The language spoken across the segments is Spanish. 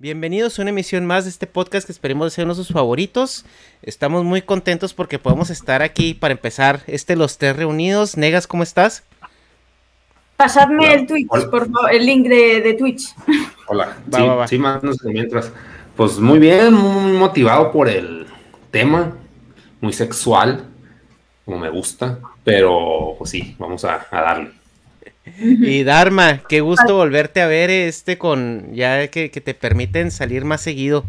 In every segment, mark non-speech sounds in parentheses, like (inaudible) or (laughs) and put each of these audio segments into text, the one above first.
Bienvenidos a una emisión más de este podcast que esperemos ser uno de sus favoritos. Estamos muy contentos porque podemos estar aquí para empezar este Los Tres Reunidos. Negas, ¿cómo estás? Pasadme el Twitch, por favor, el link de, Twitch. Hola, sí, más mientras. Pues muy bien, muy motivado por el tema, muy sexual, como me gusta, pero pues sí, vamos a darle. (laughs) Y Dharma, qué gusto volverte a ver este con ya que, te permiten salir más seguido.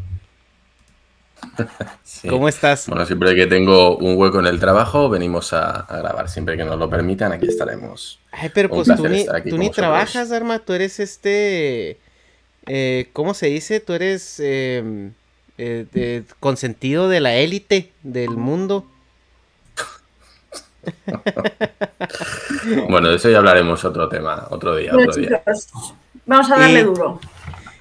(laughs) ¿Cómo estás? Bueno, siempre que tengo un hueco en el trabajo, venimos a, grabar. Siempre que nos lo permitan, aquí estaremos. Ay, pero pues tú ni, tú ni trabajas, Dharma, tú eres este... Eh, ¿Cómo se dice? Tú eres em, eh, consentido de la élite del mundo. (laughs) bueno, de eso ya hablaremos otro tema, otro día. Otro día. vamos a darle duro.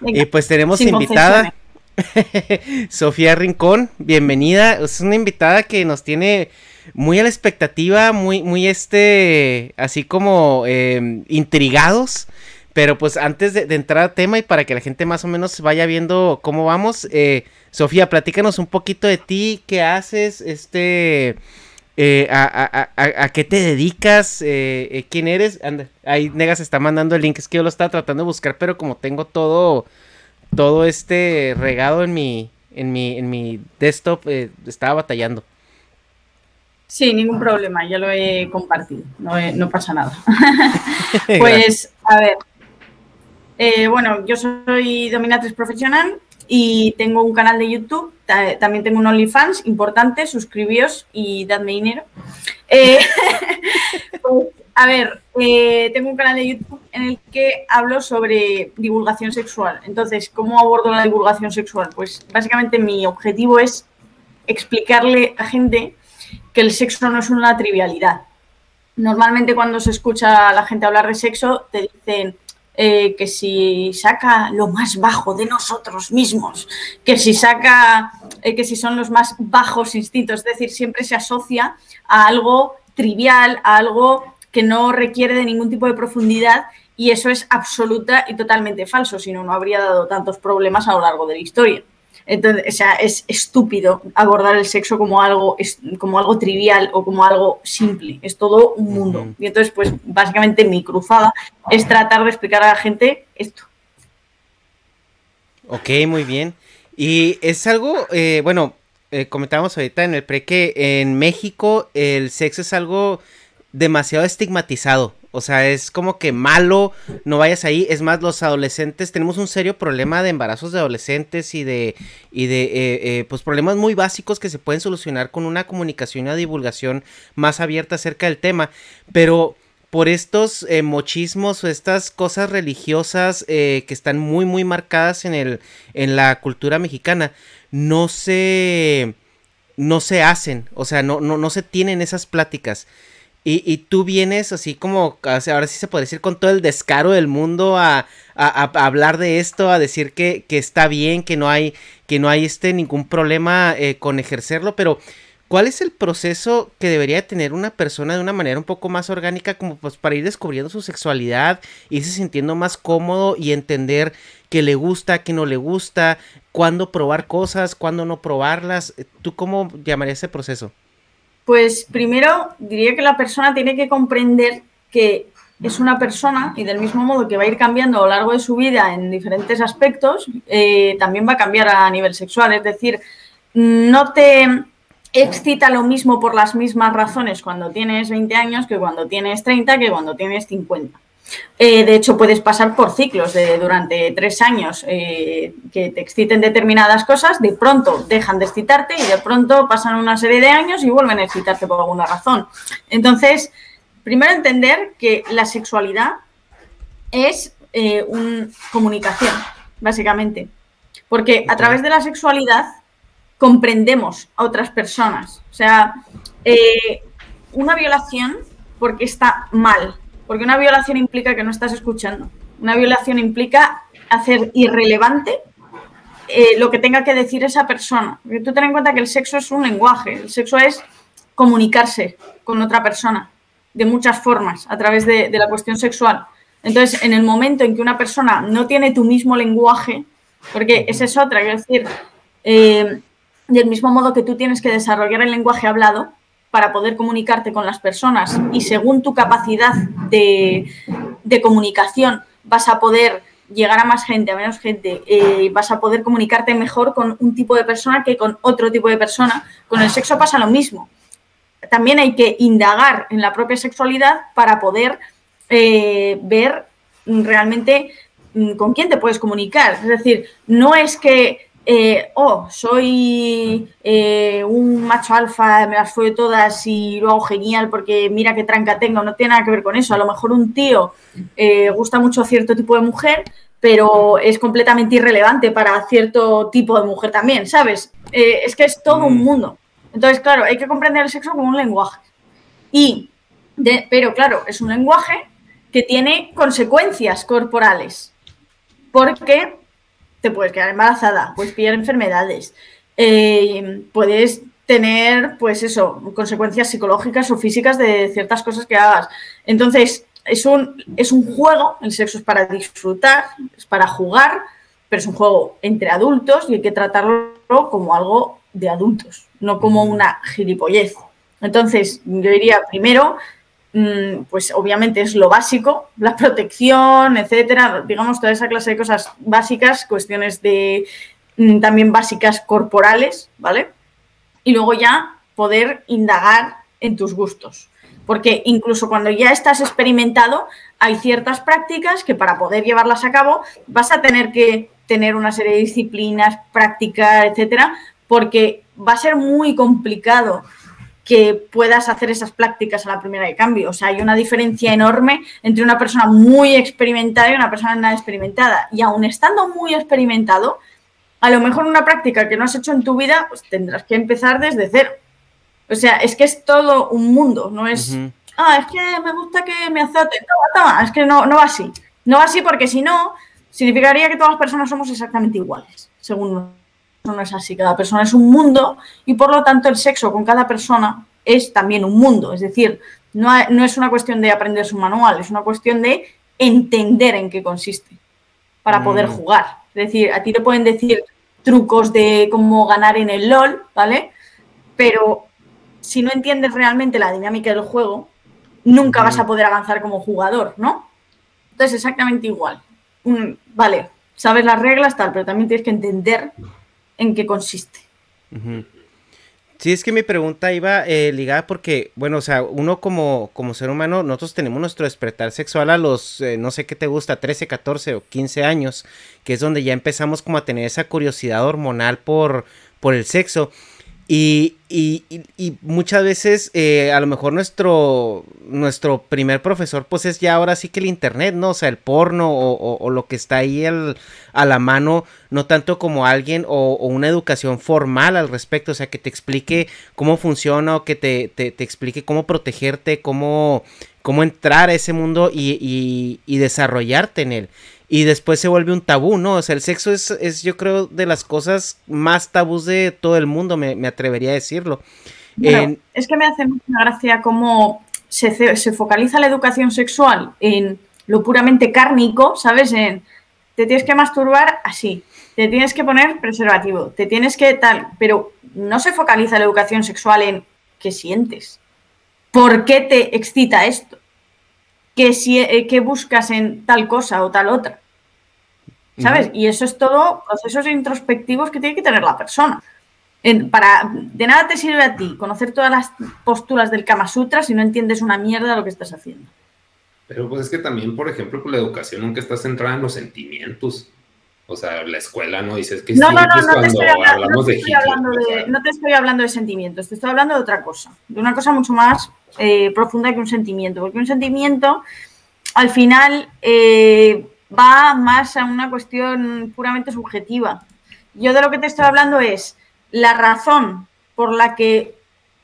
y pues tenemos invitada. (laughs) Sofía Rincón, bienvenida. Es una invitada que nos tiene muy a la expectativa, muy, muy este, así como em, intrigados. Pero pues antes de, entrar al tema y para que la gente más o menos vaya viendo cómo vamos, eh, Sofía, platícanos un poquito de ti, qué haces, este, eh, a, qué te dedicas, eh, eh, quién eres. Anda, ahí Negas está mandando el link, es que yo lo estaba tratando de buscar, pero como tengo todo, todo este regado en mi, en mi, en mi desktop, estaba batallando. Sí, ningún problema, ya lo he compartido, no, pasa nada. (laughs) pues, a ver, bueno, yo soy dominatriz profesional, y tengo un canal de YouTube, también tengo un OnlyFans importante, suscribíos y dadme dinero. Eh, (laughs) pues, a ver, eh, tengo un canal de YouTube en el que hablo sobre divulgación sexual. Entonces, ¿cómo abordo la divulgación sexual? Pues básicamente mi objetivo es explicarle a gente que el sexo no es una trivialidad. Normalmente cuando se escucha a la gente hablar de sexo, te dicen, eh, que si saca lo más bajo de nosotros mismos, que si saca, eh, que si son los más bajos instintos, es decir, siempre se asocia a algo trivial, a algo que no requiere de ningún tipo de profundidad y eso es absoluta y totalmente falso, si no, no habría dado tantos problemas a lo largo de la historia. Entonces, o sea, es estúpido abordar el sexo como algo, como algo trivial o como algo simple. Es todo un mundo. Y entonces, pues, básicamente mi cruzada es tratar de explicar a la gente esto. Ok, muy bien. Y es algo, eh, bueno, eh, comentábamos ahorita en el pre que en México el sexo es algo demasiado estigmatizado. O sea, es como que malo, no vayas ahí. Es más, los adolescentes, tenemos un serio problema de embarazos de adolescentes y de, y de eh, eh, pues problemas muy básicos que se pueden solucionar con una comunicación y una divulgación más abierta acerca del tema. Pero por estos eh, mochismos o estas cosas religiosas que están muy, muy marcadas en, el, en la cultura mexicana, no se, no se hacen. O sea, no, no, no se tienen esas pláticas. Y, tú vienes así como, ahora sí se puede decir, con todo el descaro del mundo a, hablar de esto, a decir que, está bien, que no hay, que no hay este ningún problema eh, con ejercerlo, pero ¿cuál es el proceso que debería tener una persona de una manera un poco más orgánica como pues para ir descubriendo su sexualidad, irse sintiendo más cómodo y entender que le gusta, que no le gusta, cuándo probar cosas, cuándo no probarlas? ¿Tú cómo llamarías ese proceso? Pues primero diría que la persona tiene que comprender que es una persona y del mismo modo que va a ir cambiando a lo largo de su vida en diferentes aspectos, eh, también va a cambiar a nivel sexual. Es decir, no te excita lo mismo por las mismas razones cuando tienes 20 años que cuando tienes 30 que cuando tienes 50. Eh, de hecho, puedes pasar por ciclos de durante tres años eh, que te exciten determinadas cosas, de pronto dejan de excitarte y de pronto pasan una serie de años y vuelven a excitarte por alguna razón. Entonces, primero entender que la sexualidad es eh, una comunicación, básicamente. Porque a través de la sexualidad comprendemos a otras personas. O sea, una violación porque está mal, porque una violación implica que no estás escuchando. Una violación implica hacer irrelevante eh, lo que tenga que decir esa persona. Porque tú ten en cuenta que el sexo es un lenguaje, el sexo es comunicarse con otra persona de muchas formas a través de, la cuestión sexual. Entonces, en el momento en que una persona no tiene tu mismo lenguaje, Porque esa es otra, quiero decir, eh, del mismo modo que tú tienes que desarrollar el lenguaje hablado para poder comunicarte con las personas y según tu capacidad de, comunicación vas a poder llegar a más gente, a menos gente, eh, vas a poder comunicarte mejor con un tipo de persona que con otro tipo de persona. Con el sexo pasa lo mismo. También hay que indagar en la propia sexualidad para poder eh, ver realmente mm, con quién te puedes comunicar. Es decir, no es que eh, oh, soy eh, un macho alfa, me las fue todas y lo hago genial porque mira qué tranca tengo, no tiene nada que ver con eso. A lo mejor un tío eh, gusta mucho a cierto tipo de mujer, pero es completamente irrelevante para cierto tipo de mujer también, ¿sabes? es que es todo un mm. mundo. Entonces, claro, hay que comprender el sexo como un lenguaje. Y, pero claro, es un lenguaje que tiene consecuencias corporales. Porque te puedes quedar embarazada, puedes pillar enfermedades, eh, puedes tener, pues eso, consecuencias psicológicas o físicas de ciertas cosas que hagas. Entonces, es un, es un juego, el sexo es para disfrutar, es para jugar, pero es un juego entre adultos y hay que tratarlo como algo de adultos, no como una gilipollez. Entonces, yo diría, primero, pues obviamente es lo básico, la protección, etcétera, digamos, toda esa clase de cosas básicas, cuestiones de mm, también básicas corporales, ¿vale? Y luego ya poder indagar en tus gustos. Porque incluso cuando ya estás experimentado, hay ciertas prácticas que para poder llevarlas a cabo vas a tener que tener una serie de disciplinas, prácticas, etcétera, porque va a ser muy complicado que puedas hacer esas prácticas a la primera de cambio. O sea, hay una diferencia enorme entre una persona muy experimentada y una persona nada experimentada. Y aún estando muy experimentado, a lo mejor una práctica que no has hecho en tu vida, pues tendrás que empezar desde cero. O sea, es que es todo un mundo, no es, ah, es que me gusta que me azoten, no, toma, es que no, no va así. No va así porque si no, significaría que todas las personas somos exactamente iguales, según no es así, cada persona es un mundo y por lo tanto el sexo con cada persona es también un mundo, es decir, no, es una cuestión de aprender su manual, es una cuestión de entender en qué consiste para poder mm. jugar. Es decir, a ti te pueden decir trucos de cómo ganar en el LOL, ¿vale? Pero si no entiendes realmente la dinámica del juego, nunca vas a poder avanzar como jugador, ¿no? Entonces, exactamente igual. vale, sabes las reglas, tal, pero también tienes que entender en qué consiste. Sí, es que mi pregunta iba eh, ligada porque, bueno, o sea, uno como, como ser humano, nosotros tenemos nuestro despertar sexual a los, eh, no sé qué te gusta, 13, 14 o 15 años, que es donde ya empezamos como a tener esa curiosidad hormonal por, por el sexo. Y, y, y, muchas veces eh, a lo mejor nuestro, nuestro primer profesor pues es ya ahora sí que el internet, ¿no? O sea, el porno o, lo que está ahí a la mano, no tanto como alguien o, una educación formal al respecto, o sea, que te explique cómo funciona o que te, te, te explique cómo protegerte, cómo, cómo entrar a ese mundo y, y desarrollarte en él y después se vuelve un tabú, ¿no? O sea, el sexo es, es yo creo, de las cosas más tabús de todo el mundo, me, atrevería a decirlo. es que me hace mucha gracia cómo se, se, focaliza la educación sexual en lo puramente cárnico, ¿sabes? En te tienes que masturbar así, te tienes que poner preservativo, te tienes que tal, pero no se focaliza la educación sexual en qué sientes, por qué te excita esto, qué, si, eh, qué buscas en tal cosa o tal otra. ¿sabes? Y eso es todo procesos introspectivos que tiene que tener la persona. para, de nada te sirve a ti conocer todas las posturas del Kama Sutra si no entiendes una mierda lo que estás haciendo. Pero pues es que también, por ejemplo, con la educación nunca está centrada en los sentimientos. O sea, la escuela no dices que no, no, no, no te estoy hablando, no te estoy hablando de, no te estoy hablando de sentimientos, te estoy hablando de otra cosa, de una cosa mucho más eh, profunda que un sentimiento, porque un sentimiento al final eh, va más a una cuestión puramente subjetiva. Yo de lo que te estoy hablando es la razón por la que,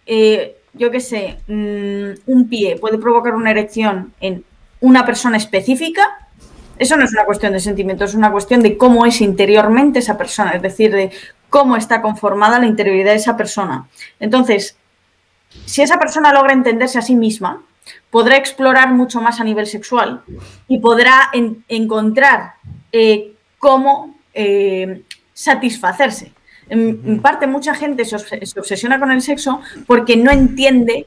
eh, yo qué sé, mm, un pie puede provocar una erección en una persona específica. Eso no es una cuestión de sentimiento, es una cuestión de cómo es interiormente esa persona, es decir, de cómo está conformada la interioridad de esa persona. Entonces, si esa persona logra entenderse a sí misma, podrá explorar mucho más a nivel sexual y podrá encontrar eh, cómo eh, satisfacerse. En, parte, mucha gente se, obsesiona con el sexo porque no entiende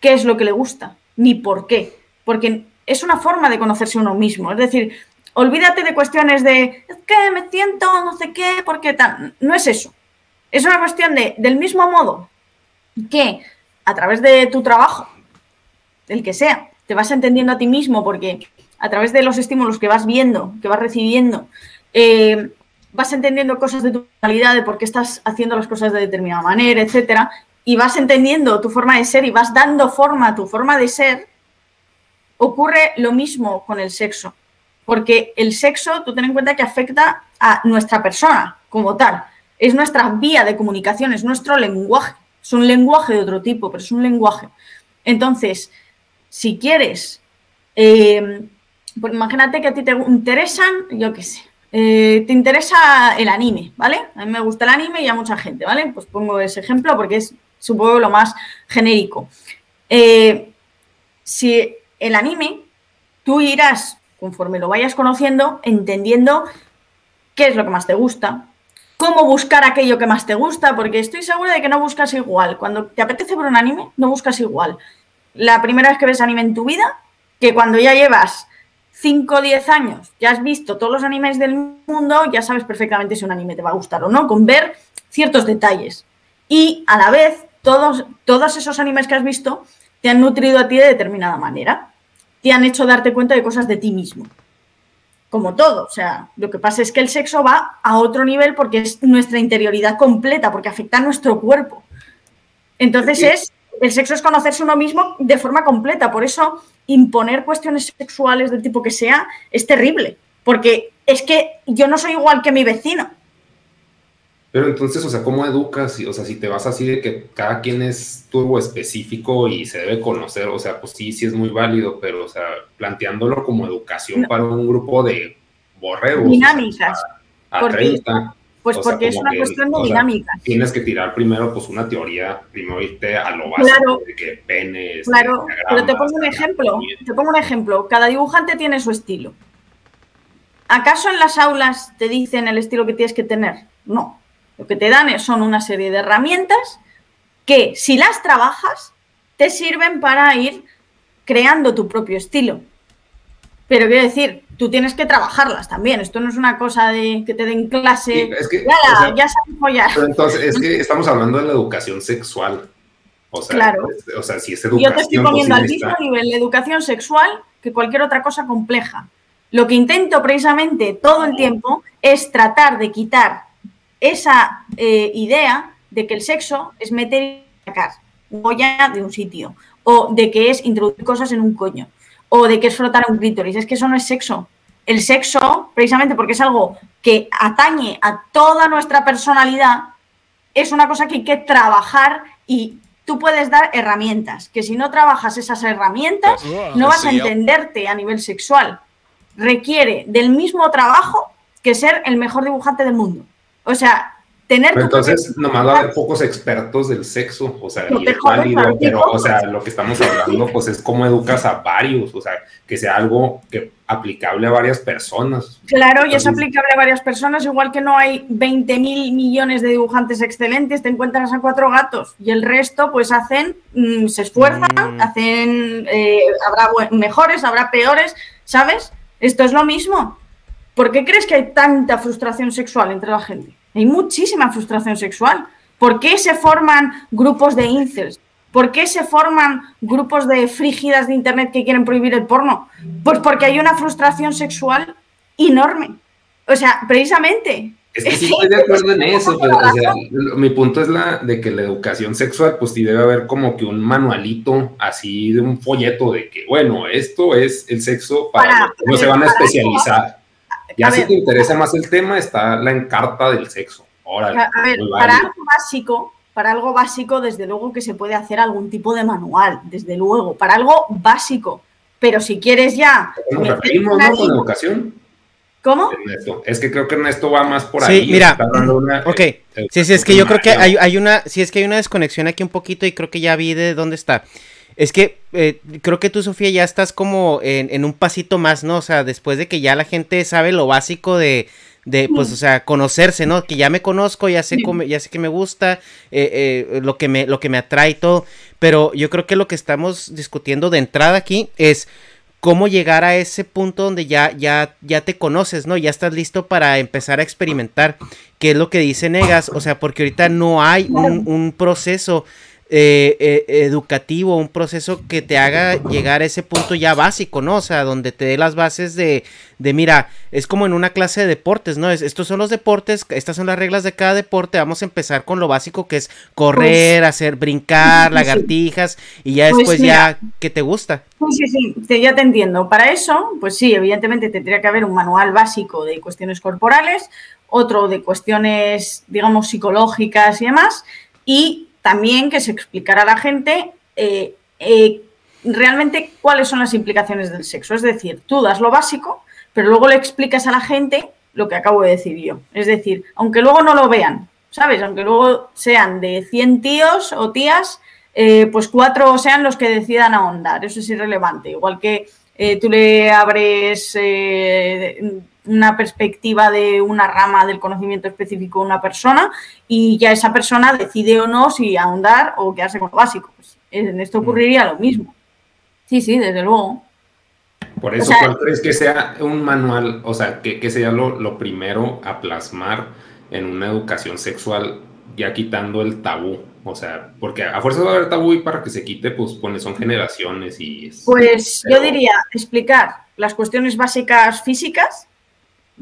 qué es lo que le gusta, ni por qué. Porque es una forma de conocerse uno mismo. Es decir, olvídate de cuestiones de que me siento, no sé qué, porque tal. No es eso. Es una cuestión de, del mismo modo que a través de tu trabajo, el que sea, te vas entendiendo a ti mismo porque a través de los estímulos que vas viendo, que vas recibiendo, eh, vas entendiendo cosas de tu realidad, de por qué estás haciendo las cosas de determinada manera, etcétera, y vas entendiendo tu forma de ser y vas dando forma a tu forma de ser, ocurre lo mismo con el sexo. Porque el sexo, tú ten en cuenta que afecta a nuestra persona como tal. Es nuestra vía de comunicación, es nuestro lenguaje. Es un lenguaje de otro tipo, pero es un lenguaje. Entonces, si quieres, eh, pues imagínate que a ti te interesan, yo qué sé, eh, te interesa el anime, ¿vale? A mí me gusta el anime y a mucha gente, ¿vale? Pues pongo ese ejemplo porque es, supongo, lo más genérico. Eh, si el anime, tú irás, conforme lo vayas conociendo, entendiendo qué es lo que más te gusta, cómo buscar aquello que más te gusta, porque estoy segura de que no buscas igual. Cuando te apetece ver un anime, no buscas igual. La primera vez que ves anime en tu vida, que cuando ya llevas 5 o 10 años ya has visto todos los animes del mundo, ya sabes perfectamente si un anime te va a gustar o no, con ver ciertos detalles. Y a la vez, todos, todos esos animes que has visto te han nutrido a ti de determinada manera. Te han hecho darte cuenta de cosas de ti mismo. Como todo. O sea, lo que pasa es que el sexo va a otro nivel porque es nuestra interioridad completa, porque afecta a nuestro cuerpo. Entonces es el sexo es conocerse uno mismo de forma completa. Por eso imponer cuestiones sexuales del tipo que sea es terrible, porque es que yo no soy igual que mi vecino. Pero entonces, o sea, ¿cómo educas? O sea, si te vas así de que cada quien es turbo específico y se debe conocer, o sea, pues sí, sí es muy válido, pero, o sea, planteándolo como educación para un grupo de borregos. Dinámicas. a, 30, pues porque es una cuestión de dinámica. tienes que tirar primero pues una teoría, primero irte a lo básico de que penes. Claro, pero te pongo un ejemplo, te pongo un ejemplo. Cada dibujante tiene su estilo. ¿Acaso en las aulas te dicen el estilo que tienes que tener? No. Lo que te dan son una serie de herramientas que si las trabajas te sirven para ir creando tu propio estilo. Pero quiero decir, tú tienes que trabajarlas también. Esto no es una cosa de que te den clase. es que, ya, ya sabes follar. entonces, es que estamos hablando de la educación sexual. O sea, claro. o sea si es educación. Yo te estoy poniendo al mismo nivel de educación sexual que cualquier otra cosa compleja. Lo que intento precisamente todo el tiempo es tratar de quitar esa eh, idea de que el sexo es meter y sacar olla de un sitio o de que es introducir cosas en un coño o de que es frotar un clítoris. Es que eso no es sexo. El sexo, precisamente porque es algo que atañe a toda nuestra personalidad, es una cosa que hay que trabajar y tú puedes dar herramientas, que si no trabajas esas herramientas, pues, no vas a entenderte a nivel sexual. Requiere del mismo trabajo que ser el mejor dibujante del mundo. O sea, pero entonces, nomás va a haber pocos expertos del sexo, o sea, y es válido, pero, o sea, lo que estamos hablando, pues es cómo educas a varios, o sea, que sea algo que aplicable a varias personas. Claro, y es aplicable a varias personas, igual que no hay 20 mil millones de dibujantes excelentes, te encuentras a cuatro gatos, y el resto, pues hacen, mm, se esfuerzan, mm. hacen, eh, habrá mejores, habrá peores, ¿sabes? Esto es lo mismo. ¿Por qué crees que hay tanta frustración sexual entre la gente? Hay muchísima frustración sexual. ¿Por qué se forman grupos de incels? ¿Por qué se forman grupos de frígidas de internet que quieren prohibir el porno? Pues porque hay una frustración sexual enorme. O sea, precisamente. Es que sí estoy de acuerdo en eso, (laughs) pero mi punto es la de que la educación sexual, pues sí debe haber como que un manualito así de un folleto de que, bueno, esto es el sexo para, no se van a especializar. Ya si te interesa más el tema, está la encarta del sexo. a ver, para algo básico, para algo básico, desde luego que se puede hacer algún tipo de manual, desde luego, para algo básico. Pero si quieres ya. Nos referimos, ¿no? Con educación. ¿Cómo? Es que creo que Ernesto va más por ahí. Sí, mira. ok. Sí, sí, es que yo creo que hay, hay, una. Sí, es que hay una desconexión aquí un poquito y creo que ya vi de dónde está. Es que eh, creo que tú, Sofía, ya estás como en, un pasito más, ¿no? O sea, después de que ya la gente sabe lo básico de, de, pues, o sea, conocerse, ¿no? Que ya me conozco, ya sé, cómo, ya sé que me gusta, eh, eh, lo, que me, lo que me atrae y todo, pero yo creo que lo que estamos discutiendo de entrada aquí es cómo llegar a ese punto donde ya, ya, ya te conoces, ¿no? Ya estás listo para empezar a experimentar, que es lo que dice Negas, o sea, porque ahorita no hay un, un proceso eh, eh, educativo, un proceso que te haga llegar a ese punto ya básico, ¿no? O sea, donde te dé las bases de, de mira, es como en una clase de deportes, ¿no? Es, estos son los deportes, estas son las reglas de cada deporte, vamos a empezar con lo básico que es correr, pues, hacer brincar, lagartijas, y ya pues después ya, ¿qué te gusta? Sí, sí, sí, ya te entiendo. Para eso, pues sí, evidentemente tendría que haber un manual básico de cuestiones corporales, otro de cuestiones, digamos, psicológicas y demás, y también que se explicara a la gente eh, eh, realmente cuáles son las implicaciones del sexo. Es decir, tú das lo básico, pero luego le explicas a la gente lo que acabo de decir yo. Es decir, aunque luego no lo vean, ¿sabes? Aunque luego sean de 100 tíos o tías, eh, pues cuatro sean los que decidan ahondar. Eso es irrelevante. Igual que tú le abres una perspectiva de una rama del conocimiento específico de una persona y ya esa persona decide o no si ahondar o quedarse con lo básico. Pues en esto mm. ocurriría lo mismo. Sí, sí, desde luego. Por eso, ¿cuál crees que sea un manual? O sea, que, sea lo, primero a plasmar en una educación sexual, ya quitando el tabú. O sea, porque a fuerza a haber tabú y para que se quite, pues, son generaciones y... pues yo diría explicar las cuestiones básicas físicas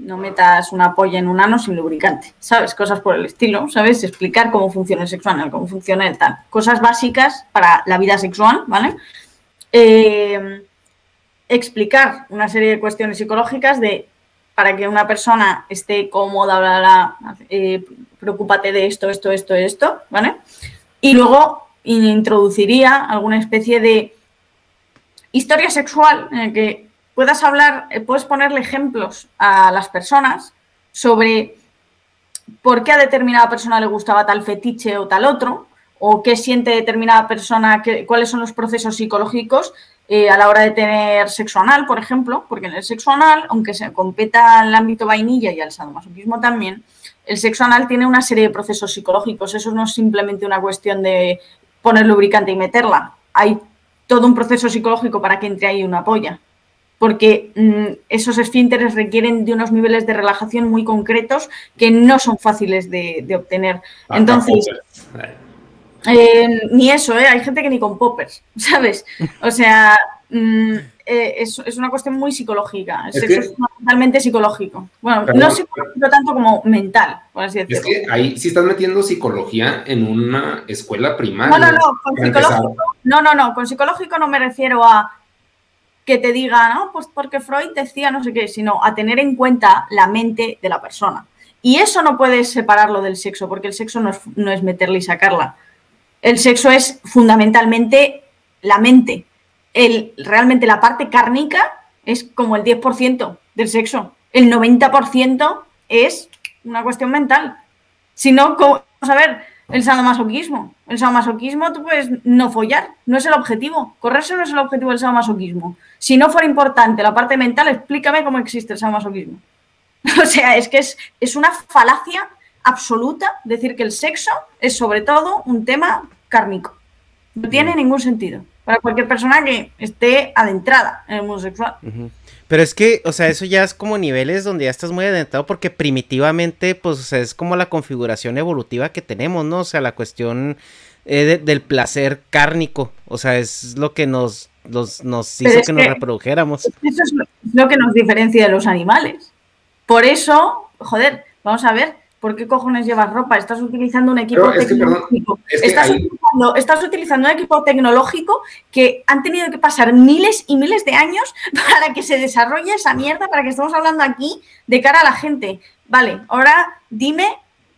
no metas una polla en un ano sin lubricante, ¿sabes? Cosas por el estilo, ¿sabes? Explicar cómo funciona el sexual, cómo funciona el tal. Cosas básicas para la vida sexual, ¿vale? Eh, explicar una serie de cuestiones psicológicas de para que una persona esté cómoda, bla, bla, eh, preocúpate de esto, esto, esto, esto, ¿vale? Y luego introduciría alguna especie de historia sexual en el que puedas hablar, eh, puedes ponerle ejemplos a las personas sobre por qué a determinada persona le gustaba tal fetiche o tal otro, o qué siente determinada persona, cuáles son los procesos psicológicos eh, a la hora de tener sexo anal, por ejemplo, porque en el sexo anal, aunque se competa al ámbito vainilla y al sadomasoquismo también, el sexo anal tiene una serie de procesos psicológicos. Eso no es simplemente una cuestión de poner lubricante y meterla. Hay todo un proceso psicológico para que entre ahí una polla porque mm, esos esfínteres requieren de unos niveles de relajación muy concretos que no son fáciles de, obtener. Entonces, eh, ni eso, ¿eh? hay gente que ni con poppers, (laughs) ¿sabes? O sea, mm, eh, es, una cuestión muy psicológica. Es totalmente psicológico. Bueno, no psicológico tanto como mental, por así decirlo. Es que ahí sí estás metiendo psicología en una escuela primaria. No, no, no, con psicológico, no, no, no, con psicológico no me refiero a que te diga, no, pues porque Freud decía no sé qué, sino a tener en cuenta la mente de la persona. Y eso no puedes separarlo del sexo, porque el sexo no es, no es meterla y sacarla. El sexo es fundamentalmente la mente. El, realmente la parte cárnica es como el 10% del sexo. El 90% es una cuestión mental. Si no, vamos a ver, el sadomasoquismo. El sadomasoquismo tú puedes no follar, no es el objetivo. Correrse no es el objetivo del sadomasoquismo. Si no fuera importante la parte mental, explícame cómo existe el sadomasoquismo. (laughs) o sea, es que es, es una falacia absoluta decir que el sexo es sobre todo un tema kármico. No tiene ningún sentido para cualquier persona que esté adentrada en el mundo sexual. Pero es que, o sea, eso ya es como niveles donde ya estás muy adentrado porque primitivamente, pues, o sea, es como la configuración evolutiva que tenemos, ¿no? O sea, la cuestión eh, del placer cárnico, o sea, es lo que nos, nos hizo que, nos reprodujéramos. Eso es lo que nos diferencia de los animales. Por eso, joder, vamos a ver, ¿Por qué cojones llevas ropa? Estás utilizando un equipo tecnológico. estás, utilizando, un equipo tecnológico que han tenido que pasar miles y miles de años (laughs) para que se desarrolle esa mierda, para que estemos hablando aquí de cara a la gente. Vale, ahora dime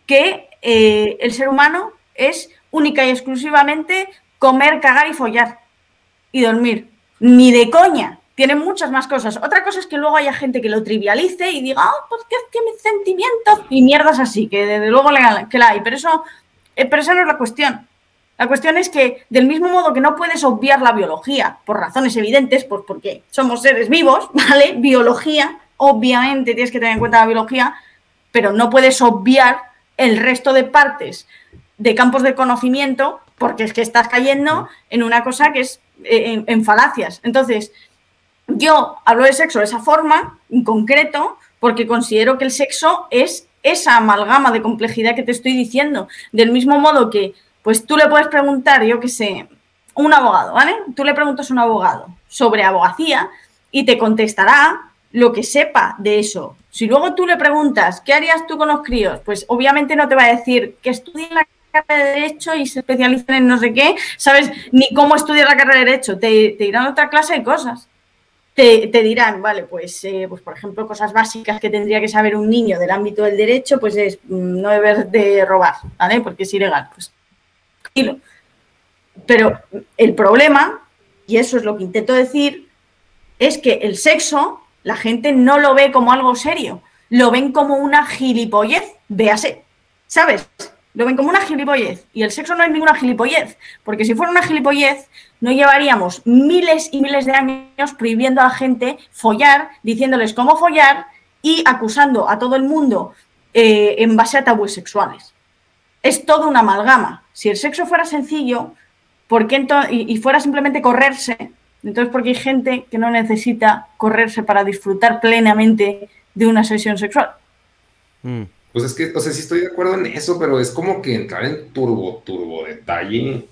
que eh, el ser humano es única y exclusivamente comer, cagar y follar y dormir. Ni de coña tiene muchas más cosas. Otra cosa es que luego haya gente que lo trivialice y diga, ah, pues que tiene sentimientos y mierdas así, que desde luego que la hay. Pero eso, eh, pero esa no es la cuestión. La cuestión es que, del mismo modo que no puedes obviar la biología, por razones evidentes, pues porque somos seres vivos, (laughs) ¿vale? Biología, obviamente tienes que tener en cuenta la biología, pero no puedes obviar el resto de partes de campos de conocimiento porque es que estás cayendo en una cosa que es eh, en, falacias. Entonces, yo hablo de sexo de esa forma, en concreto, porque considero que el sexo es esa amalgama de complejidad que te estoy diciendo. Del mismo modo que, pues tú le puedes preguntar, yo qué sé, un abogado, ¿vale? Tú le preguntas a un abogado sobre abogacía y te contestará lo que sepa de eso. Si luego tú le preguntas, ¿qué harías tú con los críos? Pues obviamente no te va a decir que estudien la carrera de Derecho y se especialicen en no sé qué, ¿sabes? Ni cómo estudiar la carrera de Derecho. Te, te irán a otra clase de cosas. Te, dirán, vale, pues, eh, pues por ejemplo, cosas básicas que tendría que saber un niño del ámbito del derecho, pues es mm, no deber de robar, ¿vale? Porque es ilegal. Pues Pero el problema, y eso es lo que intento decir, es que el sexo la gente no lo ve como algo serio, lo ven como una gilipollez, véase, ¿sabes? Lo ven como una gilipollez. Y el sexo no es ninguna gilipollez, porque si fuera una gilipollez, no llevaríamos miles y miles de años prohibiendo a la gente follar, diciéndoles cómo follar y acusando a todo el mundo eh, en base a tabúes sexuales. Es todo una amalgama. Si el sexo fuera sencillo, ¿por qué y fuera simplemente correrse, entonces, porque hay gente que no necesita correrse para disfrutar plenamente de una sesión sexual. Mm. Pues es que, o sea, sí estoy de acuerdo en eso, pero es como que entrar en turbo, turbo detalle.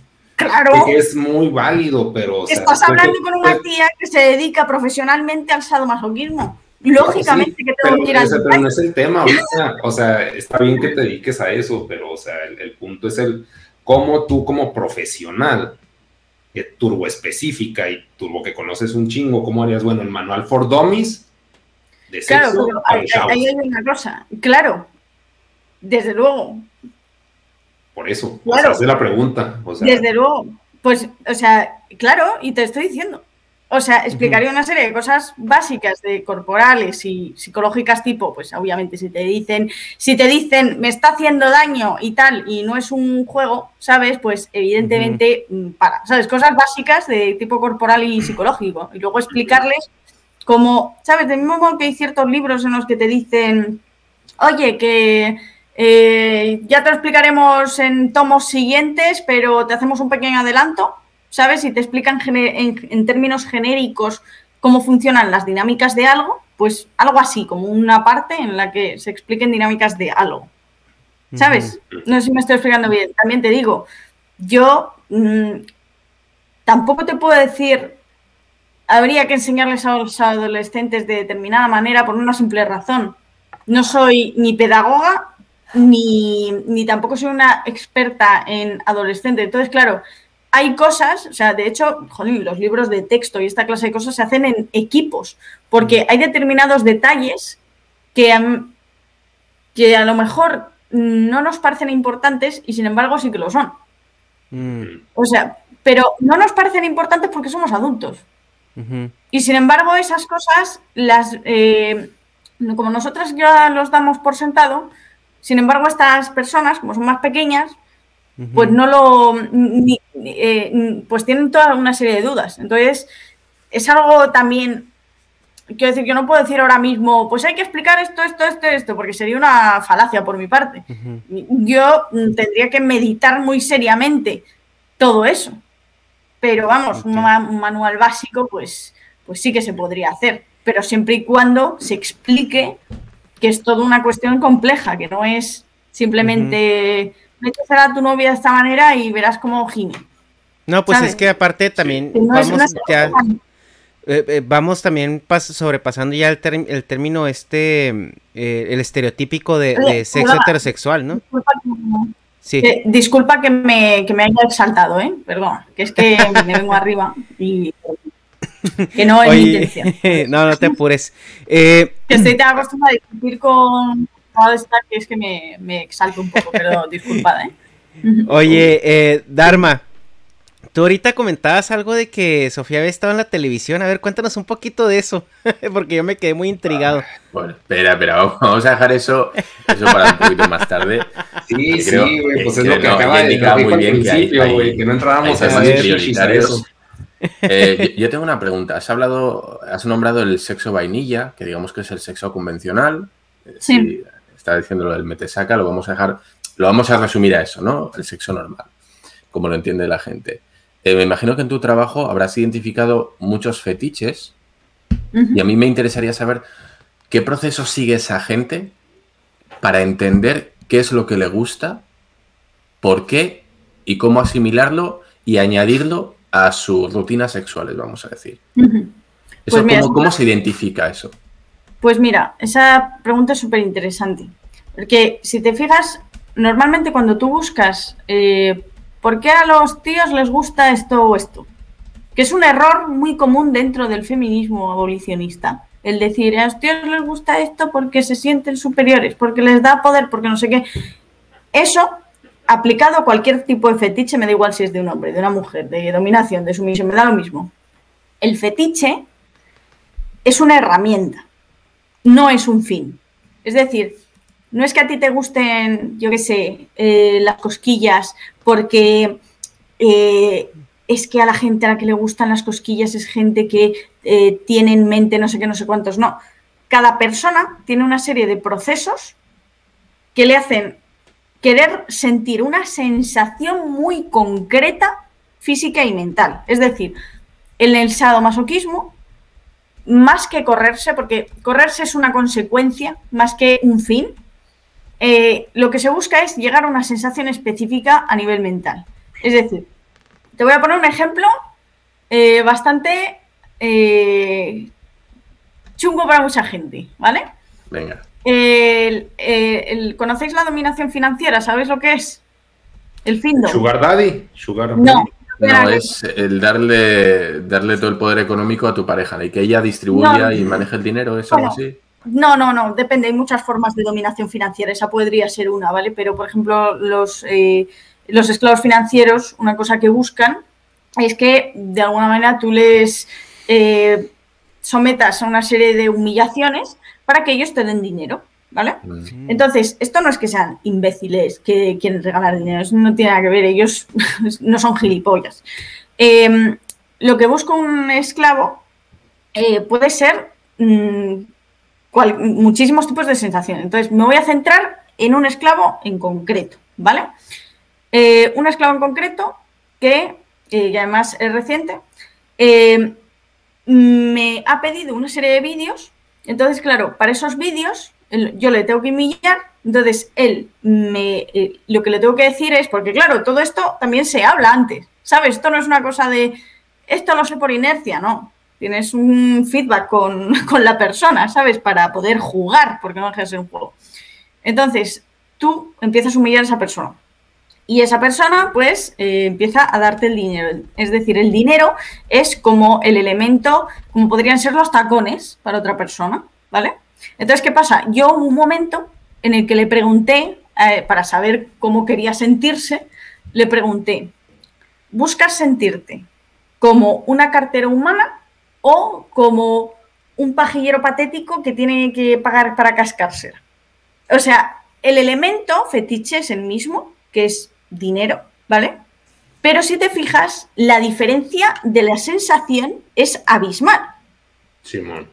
Claro. Que es muy válido, pero. Estás hablando con una tía que se dedica profesionalmente al sadomasoquismo. Lógicamente que tengo que ir a Pero no es el tema ahorita. O sea, está bien que te dediques a eso, pero, o sea, el punto es el cómo tú, como profesional, turbo específica y turbo que conoces un chingo, ¿cómo harías? Bueno, el manual for dummies. De claro, pero ahí hay, una cosa. Claro, desde luego. Por eso, claro. o la pregunta. desde luego, pues, o sea, claro, y te estoy diciendo, o sea, explicaría una serie de cosas básicas de corporales y psicológicas tipo, pues obviamente si te dicen, si te dicen me está haciendo daño y tal, y no es un juego, ¿sabes? Pues evidentemente mm, para, ¿sabes? Cosas básicas de tipo corporal y psicológico. Y luego explicarles cómo, ¿sabes? De mismo modo que hay ciertos libros en los que te dicen, oye, que eh, ya te lo explicaremos en tomos siguientes, pero te hacemos un pequeño adelanto. ¿sabes? Y te explican en, términos genéricos cómo funcionan las dinámicas de algo, pues algo así, como una parte en la que se expliquen dinámicas de algo. ¿Sabes? No sé si me estoy explicando bien. También te digo, yo mm, tampoco te puedo decir, habría que enseñarles a los adolescentes de determinada manera por una simple razón. No soy ni pedagoga ni, ni tampoco soy una experta en adolescentes. Entonces, claro, hay cosas, o sea, de hecho, joder, los libros de texto y esta clase de cosas se hacen en equipos, porque hay determinados detalles que, que a lo mejor no nos parecen importantes y sin embargo sí que lo son. Mm. O sea, pero no nos parecen importantes porque somos adultos. Y sin embargo, esas cosas, las eh, como nosotros ya los damos por sentado, sin embargo, estas personas, como son más pequeñas, pues no lo, eh, pues tienen toda una serie de dudas. Entonces, es algo también, quiero decir, yo no puedo decir ahora mismo, pues hay que explicar esto, esto, esto, esto, porque sería una falacia por mi parte. Yo tendría que meditar muy seriamente todo eso. Pero vamos, un, manual básico, pues, pues sí que se podría hacer, pero siempre y cuando se explique que es toda una cuestión compleja, que no es simplemente que a tu novia de esta manera y verás cómo gime. No, pues es que aparte también vamos ya, eh, eh, vamos también sobrepasando ya el, el término este, eh, el estereotípico de, sexo heterosexual, ¿no? Disculpa que, sí. disculpa que me, que me haya exaltado, ¿eh? Perdón, que es que me vengo arriba y (laughs) que no es mi intención. (laughs) no, no te apures. que estoy tan acostumbrada a discutir con que es que me, me exalto un poco, pero (laughs) disculpada, ¿eh? Oye, eh, Dharma, tú ahorita comentabas algo de que Sofía había estado en la televisión. A ver, cuéntanos un poquito de eso, porque yo me quedé muy intrigado. Ah, bueno, espera, espera, vamos a dejar eso, eso para un poquito más tarde. Sí, sí, güey, pues es lo que acaba de decir muy bien que, hay, que no entrábamos a prioritarios. Eh, yo tengo una pregunta. Has hablado, has nombrado el sexo vainilla, que digamos que es el sexo convencional. Sí está diciendo lo del metesaca, lo vamos a dejar, lo vamos a resumir a eso, ¿no? El sexo normal, como lo entiende la gente. Eh, me imagino que en tu trabajo habrás identificado muchos fetiches y a mí me interesaría saber qué proceso sigue esa gente para entender qué es lo que le gusta, por qué y cómo asimilarlo y añadirlo a sus rutinas sexuales, vamos a decir. Eso, pues ¿cómo, se identifica eso? Pues mira, esa pregunta es súper interesante. Porque si te fijas, normalmente cuando tú buscas eh, por qué a los tíos les gusta esto o esto, que es un error muy común dentro del feminismo abolicionista. El decir, a los tíos les gusta esto porque se sienten superiores, porque les da poder, porque no sé qué. Eso, aplicado a cualquier tipo de fetiche, me da igual si es de un hombre, de una mujer, de dominación, de sumisión, me da lo mismo. El fetiche es una herramienta, no es un fin. Es decir, no es que a ti te gusten, yo qué sé, eh, las cosquillas, porque eh, es que a la gente a la que le gustan las cosquillas es gente que eh, tiene en mente no sé qué, no sé cuántos. No, cada persona tiene una serie de procesos que le hacen querer sentir una sensación muy concreta física y mental. Es decir, en el sadomasoquismo, más que correrse, porque correrse es una consecuencia más que un fin, eh, lo que se busca es llegar a una sensación específica a nivel mental. Es decir, te voy a poner un ejemplo eh, bastante eh, chungo para mucha gente, ¿vale? Venga. ¿Conocéis la dominación financiera? ¿Sabéis lo que es? El findo. Sugar Daddy. Sugar No. No, es el darle, darle todo el poder económico a tu pareja y que ella distribuya y maneje el dinero, ¿eso así? No, no, no, depende, hay muchas formas de dominación financiera, esa podría ser una, ¿vale? Pero, por ejemplo, los, eh, los esclavos financieros, una cosa que buscan es que de alguna manera tú les eh, sometas a una serie de humillaciones para que ellos te den dinero, ¿vale? Mm. Entonces, esto no es que sean imbéciles que quieren regalar dinero, eso no tiene nada que ver, ellos (laughs) no son gilipollas. Em, lo que busca un esclavo eh, puede ser mm, muchísimos tipos de sensaciones. Entonces, me voy a centrar en un esclavo en concreto, ¿vale? Eh, un esclavo en concreto que, eh, además es reciente, eh, me ha pedido una serie de vídeos. Entonces, claro, para esos vídeos yo le tengo que humillar. Entonces, él me, lo que le tengo que decir es, porque claro, todo esto también se habla antes, ¿sabes? Esto no es una cosa de, esto lo sé por inercia, no. Tienes un feedback con, (laughs) con la persona, ¿sabes? Para poder jugar, porque no deja de ser un juego. Entonces, tú empiezas a humillar a esa persona. Y esa persona, pues, eh, empieza a darte el dinero. Es decir, el dinero es como el elemento, como podrían ser los tacones para otra persona, ¿vale? Entonces, ¿qué pasa? Yo hubo un momento en el que le pregunté, eh, para saber cómo quería sentirse, le pregunté, ¿buscas sentirte como una cartera humana o como un pajillero patético que tiene que pagar para cascarse? O sea, el elemento fetiche es el mismo, que es dinero, ¿vale? Pero si te fijas, la diferencia de la sensación es abismal. Simón.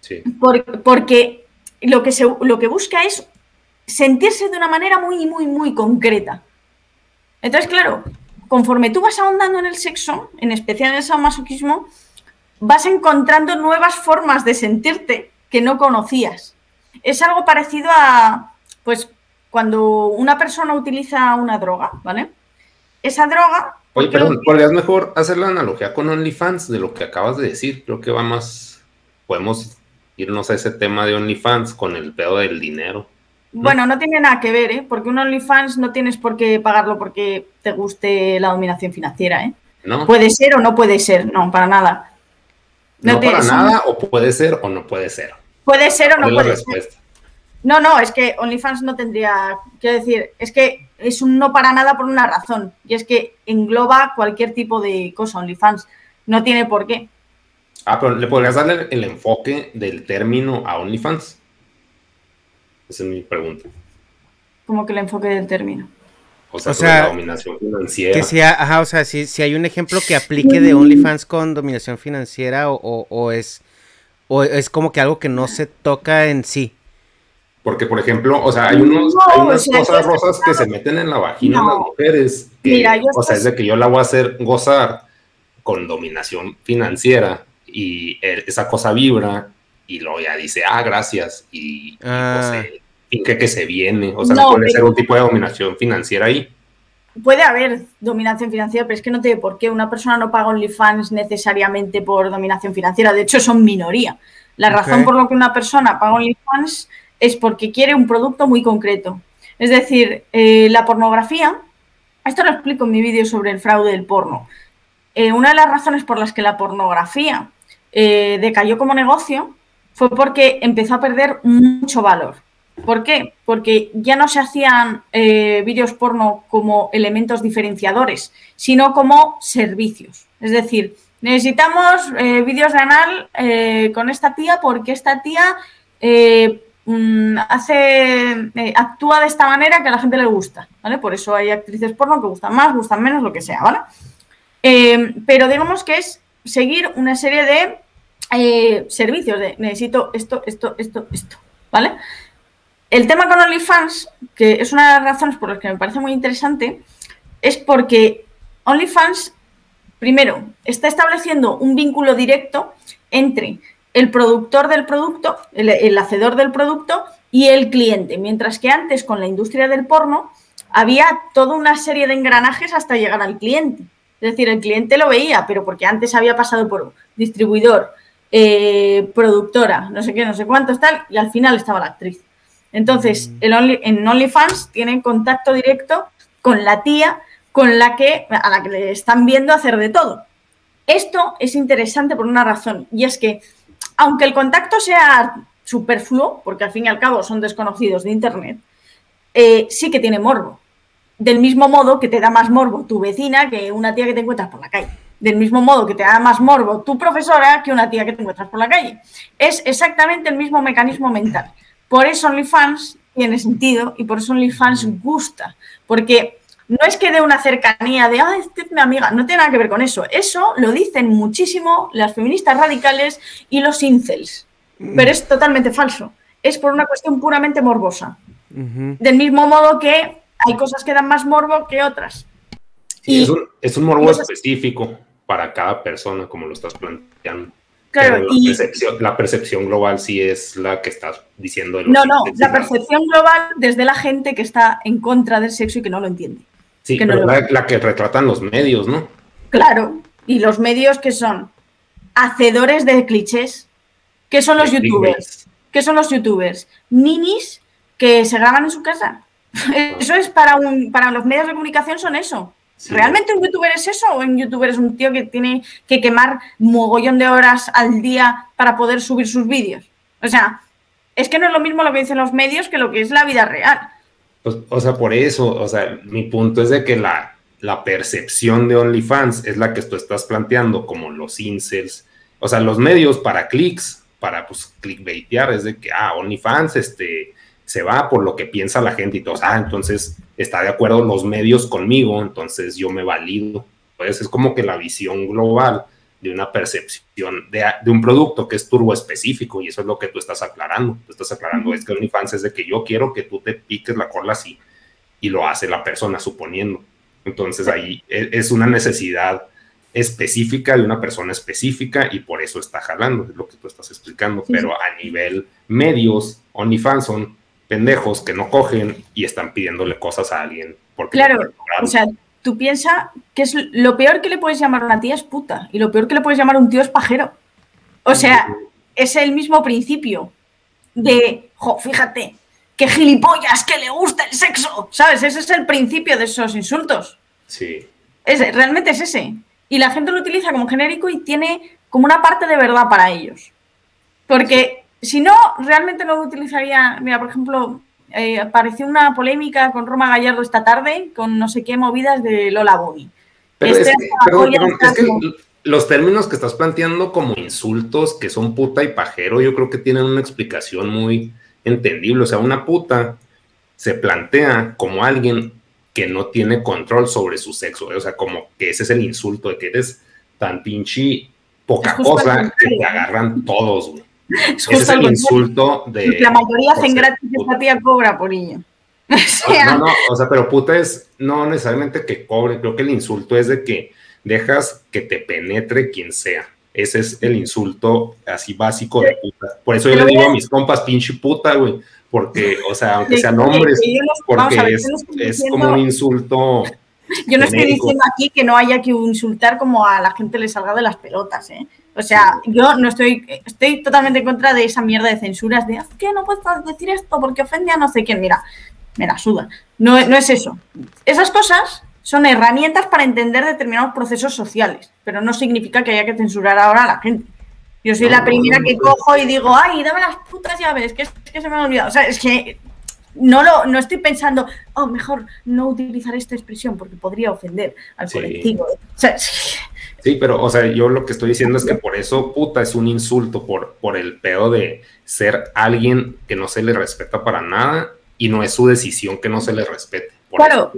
Sí. porque lo que, se, lo que busca es sentirse de una manera muy, muy, muy concreta. Entonces, claro, conforme tú vas ahondando en el sexo, en especial en el sadomasoquismo, vas encontrando nuevas formas de sentirte que no conocías. Es algo parecido a, pues, cuando una persona utiliza una droga, ¿vale? Esa droga... Oye, perdón, ¿podrías mejor hacer la analogía con OnlyFans de lo que acabas de decir? Creo que va más... Podemos irnos a ese tema de OnlyFans con el pedo del dinero. Bueno, no tiene nada que ver, ¿eh? Porque un OnlyFans no tienes por qué pagarlo porque te guste la dominación financiera, ¿eh? No. Puede ser o no puede ser, no, para nada. No, para nada, o puede ser o no puede ser. Puede ser o no puede ser. No, no, es que OnlyFans no tendría, quiero decir, es que es un no para nada por una razón, y es que engloba cualquier tipo de cosa OnlyFans, no tiene por qué. Ah, pero ¿le podrías darle el enfoque del término a OnlyFans? Esa es mi pregunta. ¿Cómo que el enfoque del término? O sea, la dominación financiera. Que sea, ajá, o sea, si, si, hay un ejemplo que aplique de OnlyFans con dominación financiera o, o, es, o es como que algo que no se toca en sí. Porque, por ejemplo, o sea, hay, unos, hay unas cosas rosas que se meten en la vagina de las mujeres. o sea, es de que yo la voy a hacer gozar con dominación financiera y esa cosa vibra y luego ya dice, ah, gracias, y, ah. que se viene. O sea, no, puede ser un tipo de dominación financiera ahí. Puede haber dominación financiera, pero es que no tiene por qué. Una persona no paga OnlyFans necesariamente por dominación financiera. De hecho, son minoría. La razón por la que una persona paga OnlyFans es porque quiere un producto muy concreto. Es decir, eh, la pornografía, esto lo explico en mi vídeo sobre el fraude del porno. Eh, una de las razones por las que la pornografía eh, decayó como negocio fue porque empezó a perder mucho valor. ¿Por qué? Porque ya no se hacían vídeos porno como elementos diferenciadores, sino como servicios. Es decir, necesitamos vídeos de anal con esta tía porque esta tía Mm, hace, eh, actúa de esta manera que a la gente le gusta, ¿vale? Por eso hay actrices porno que gustan más, gustan menos, lo que sea, ¿vale? Eh, pero digamos que es seguir una serie de eh, servicios de necesito esto, esto, esto, esto, ¿vale? El tema con OnlyFans, que es una de las razones por las que me parece muy interesante, es porque OnlyFans, primero, está estableciendo un vínculo directo entre el productor del producto, el, hacedor del producto y el cliente, mientras que antes con la industria del porno había toda una serie de engranajes hasta llegar al cliente. Es decir, el cliente lo veía, pero porque antes había pasado por distribuidor, eh, productora, no sé qué, no sé cuántos, tal, y al final estaba la actriz. Entonces, mm. el en OnlyFans tienen contacto directo con la tía con la que, a la que le están viendo hacer de todo. Esto es interesante por una razón, y es que aunque el contacto sea superfluo, porque al fin y al cabo son desconocidos de Internet, eh, sí que tiene morbo. Del mismo modo que te da más morbo tu vecina que una tía que te encuentras por la calle. Del mismo modo que te da más morbo tu profesora que una tía que te encuentras por la calle. Es exactamente el mismo mecanismo mental. Por eso OnlyFans tiene sentido y por eso OnlyFans gusta. Porque no es que dé una cercanía de, ah, esta es mi amiga, no tiene nada que ver con eso. Eso lo dicen muchísimo las feministas radicales y los incels. Mm. Pero es totalmente falso. Es por una cuestión puramente morbosa. Del mismo modo que hay cosas que dan más morbo que otras. y, es, un, morbo específico para cada persona, como lo estás planteando. Claro, la, y, percepción, la, percepción, global sí es la que estás diciendo. no, no, la percepción global desde la gente que está en contra del sexo y que no lo entiende. Sí, pero la, que retratan los medios, ¿no? Claro, y los medios que son hacedores de clichés, ¿qué son los youtubers? ¿Qué son los youtubers? Ninis que se graban en su casa. (laughs) Eso es para, un, para los medios de comunicación, son eso. ¿Realmente un youtuber es eso? ¿O un youtuber es un tío que tiene que quemar mogollón de horas al día para poder subir sus vídeos? O sea, es que no es lo mismo lo que dicen los medios que lo que es la vida real. Pues, o sea, por eso, o sea, mi punto es de que la, la percepción de OnlyFans es la que tú estás planteando, como los incels, o sea, los medios para clics, para pues clickbaitear, es de que, ah, OnlyFans, este, se va por lo que piensa la gente y todos, ah, entonces está de acuerdo los medios conmigo, entonces yo me valido. Pues es como que la visión global de una percepción de, de, un producto que es turbo específico y eso es lo que tú estás aclarando. Tú estás aclarando, es que OnlyFans es de que yo quiero que tú te piques la cola así y lo hace la persona suponiendo. Entonces ahí e, es una necesidad específica de una persona específica y por eso está jalando, es lo que tú estás explicando. Pero a nivel medios, OnlyFans son pendejos que no cogen y están pidiéndole cosas a alguien. Porque claro, o sea, tú piensas que es lo peor que le puedes llamar a una tía es puta y lo peor que le puedes llamar a un tío es pajero. O sea, es el mismo principio de, jo, fíjate, que gilipollas, que le gusta el sexo, ¿sabes? Ese es el principio de esos insultos. Sí. Ese, realmente es ese. Y la gente lo utiliza como genérico y tiene como una parte de verdad para ellos. Porque si no, realmente no lo utilizaría. Mira, por ejemplo, eh, apareció una polémica con Roma Gallardo esta tarde con no sé qué movidas de Lola Boni. Pero, es, que, los términos que estás planteando como insultos, que son puta y pajero, yo creo que tienen una explicación muy entendible. O sea, una puta se plantea como alguien que no tiene control sobre su sexo. O sea, como que ese es el insulto de que eres tan pinche poca cosa que te agarran todos, güey. Es es el insulto de. La mayoría hacen gratis esta tía cobra por niño. (laughs) No, no, o sea, pero puta es no necesariamente que cobre, creo que el insulto es de que dejas que te penetre quien sea. Ese es el insulto así básico de puta. Por eso yo le digo a mis compas, pinche puta, güey. Porque, o sea, aunque sean hombres, porque es, como un insulto. Yo no estoy diciendo aquí que no haya que insultar como a la gente le salga de las pelotas, ¿eh? O sea, yo no estoy, estoy totalmente en contra de esa mierda de censuras de, que no puedes decir esto porque ofende a no sé quién. Mira, me la suda. No, no es eso. Esas cosas son herramientas para entender determinados procesos sociales, pero no significa que haya que censurar ahora a la gente. Yo soy la primera que cojo y digo, ay, dame las putas llaves, que es que se me ha olvidado. O sea, es que no lo no estoy pensando, oh, mejor no utilizar esta expresión porque podría ofender al colectivo. Sí. pero, o sea, yo lo que estoy diciendo es que por eso, puta, es un insulto por, por el pedo de ser alguien que no se le respeta para nada y no es su decisión que no se le respete. claro.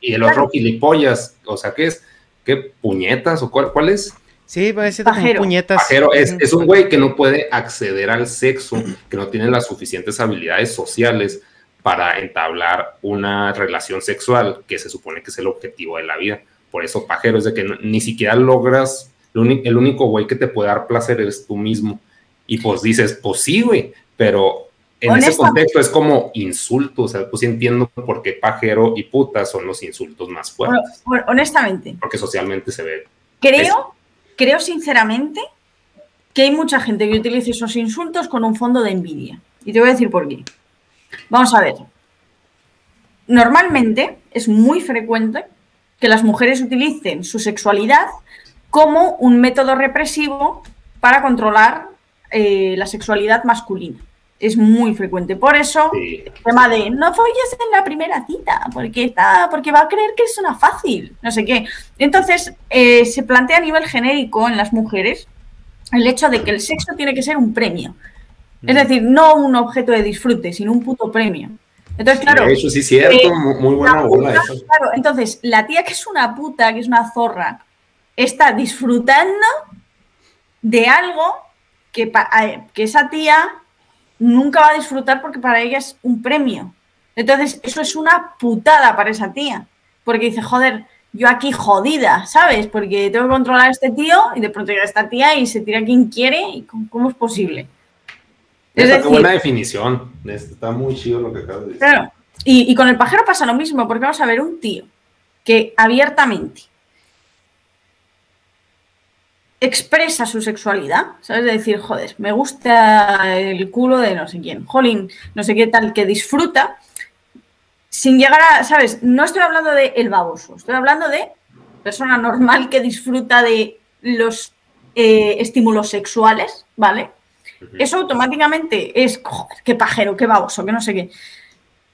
y, el otro gilipollas, o sea, ¿qué es? ¿Qué puñetas o cuál, cuál es? Sí, parece como puñetas. Pajero es, es un güey que no puede acceder al sexo, que no tiene las suficientes habilidades sociales para entablar una relación sexual, que se supone que es el objetivo de la vida. Por eso, pajero, es de que ni siquiera logras, el único güey que te puede dar placer es tú mismo. Y pues dices, pues sí, güey, pero en ese contexto es como insulto, o sea, pues entiendo por qué pajero y puta son los insultos más fuertes. honestamente. Porque socialmente se ve. Creo, creo sinceramente que hay mucha gente que utiliza esos insultos con un fondo de envidia. Y te voy a decir por qué. Vamos a ver. Normalmente es muy frecuente que las mujeres utilicen su sexualidad como un método represivo para controlar eh, la sexualidad masculina es muy frecuente. Por eso, el tema de no folles en la primera cita, porque está, porque va a creer que es una fácil, no sé qué. Entonces, eh, se plantea a nivel genérico en las mujeres el hecho de que el sexo tiene que ser un premio. Es mm. decir, no un objeto de disfrute, sino un puto premio. Entonces, claro. Eso sí es cierto, eh, muy buena Claro, entonces, la tía que es una puta, que es una zorra, está disfrutando de algo que, que esa tía nunca va a disfrutar porque para ella es un premio. Entonces, eso es una putada para esa tía. Porque dice, joder, yo aquí jodida, ¿sabes? Porque tengo que controlar a este tío y de pronto llega esta tía y se tira quien quiere. ¿Y cómo, es posible? Es decir, buena definición. Está muy chido lo que acabas de decir. Claro. Y, y con el pajero pasa lo mismo, porque vamos a ver un tío que abiertamente expresa su sexualidad, ¿sabes? De decir, joder, me gusta el culo de no sé quién, jolín, no sé qué tal, que disfruta, sin llegar a, ¿sabes? No estoy hablando de el baboso, estoy hablando de persona normal que disfruta de los eh, estímulos sexuales, ¿vale? Eso automáticamente es, joder, qué pajero, qué baboso, que no sé qué.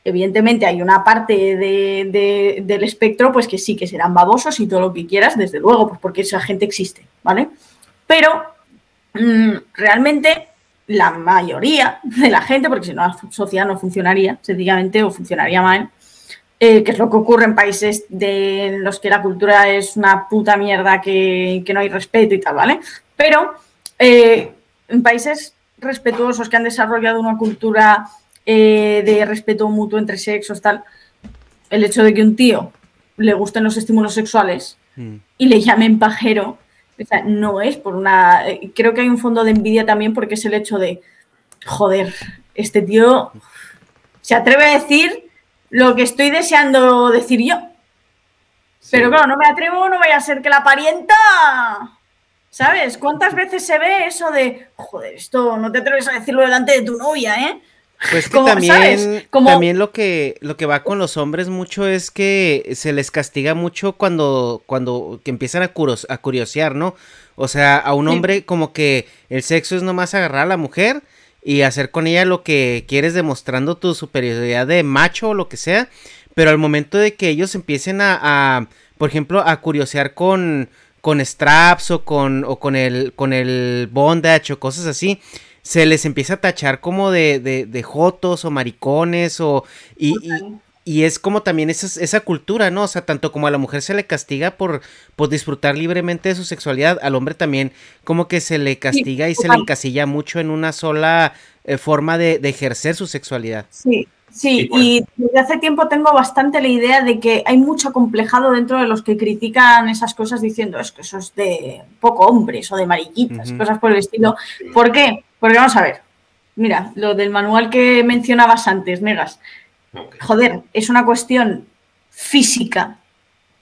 Evidentemente hay una parte del espectro pues que sí que serán babosos y todo lo que quieras, desde luego, pues porque esa gente existe, ¿vale? Pero mm, realmente la mayoría de la gente, porque si no la sociedad no funcionaría, sencillamente, o funcionaría mal, eh, que es lo que ocurre en países de los que la cultura es una puta mierda, que, no hay respeto y tal, ¿vale? Pero eh, en países respetuosos que han desarrollado una cultura eh, de respeto mutuo entre sexos, tal, el hecho de que un tío le gusten los estímulos sexuales mm. y le llamen pajero, o sea, no es por una... Eh, creo que hay un fondo de envidia también porque es el hecho de, joder, este tío se atreve a decir lo que estoy deseando decir yo. Pero claro, no me atrevo, no vaya a ser que la parienta... ¿Sabes? ¿Cuántas veces se ve eso de, joder, esto no te atreves a decirlo delante de tu novia, ¿eh? Pues que también, también lo que, lo que va con los hombres mucho es que se les castiga mucho cuando, cuando que empiezan a, a curiosear, ¿no? O sea, a un hombre como que el sexo es nomás agarrar a la mujer y hacer con ella lo que quieres demostrando tu superioridad de macho o lo que sea, pero al momento de que ellos empiecen a, a por ejemplo, a curiosear con, con straps o con, o con el, con el bondage o cosas así, se les empieza a tachar como de, de, jotos o maricones o... Y, y es como también esa, esa cultura, ¿no? O sea, tanto como a la mujer se le castiga por, por disfrutar libremente de su sexualidad, al hombre también como que se le castiga y se le encasilla mucho en una sola eh, forma de, de, ejercer su sexualidad. Sí, sí, y desde hace tiempo tengo bastante la idea de que hay mucho complejado dentro de los que critican esas cosas diciendo es que eso es de poco hombres o de mariquitas, cosas por el estilo. ¿Por qué? Porque vamos a ver, mira, lo del manual que mencionabas antes, Negas Joder, es una cuestión física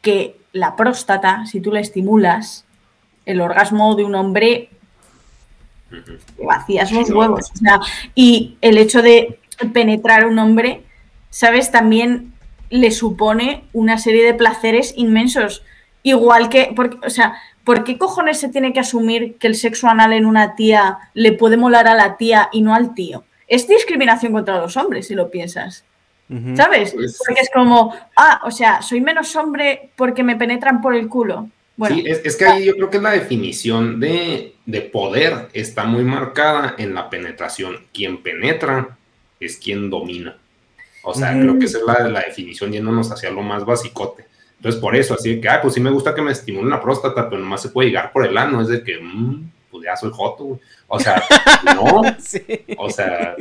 que la próstata, si tú la estimulas, el orgasmo de un hombre, vacías los huevos. y el hecho de penetrar a un hombre, ¿sabes? También le supone una serie de placeres inmensos. Igual que, porque, o sea, ¿por qué cojones se tiene que asumir que el sexo anal en una tía le puede molar a la tía y no al tío? Es discriminación contra los hombres, si lo piensas. ¿Sabes? Pues porque es como, ah, o sea, soy menos hombre porque me penetran por el culo. Bueno, sí, es, que ahí yo creo que la definición de, poder está muy marcada en la penetración. Quien penetra es quien domina. O sea, creo que esa es la, la definición yéndonos hacia lo más basicote. Entonces, por eso, así que, ah, pues sí me gusta que me estimulen la próstata, pero nomás se puede llegar por el ano. Es de que, mmm, pues ya soy joto, O sea, (laughs) no. O sea,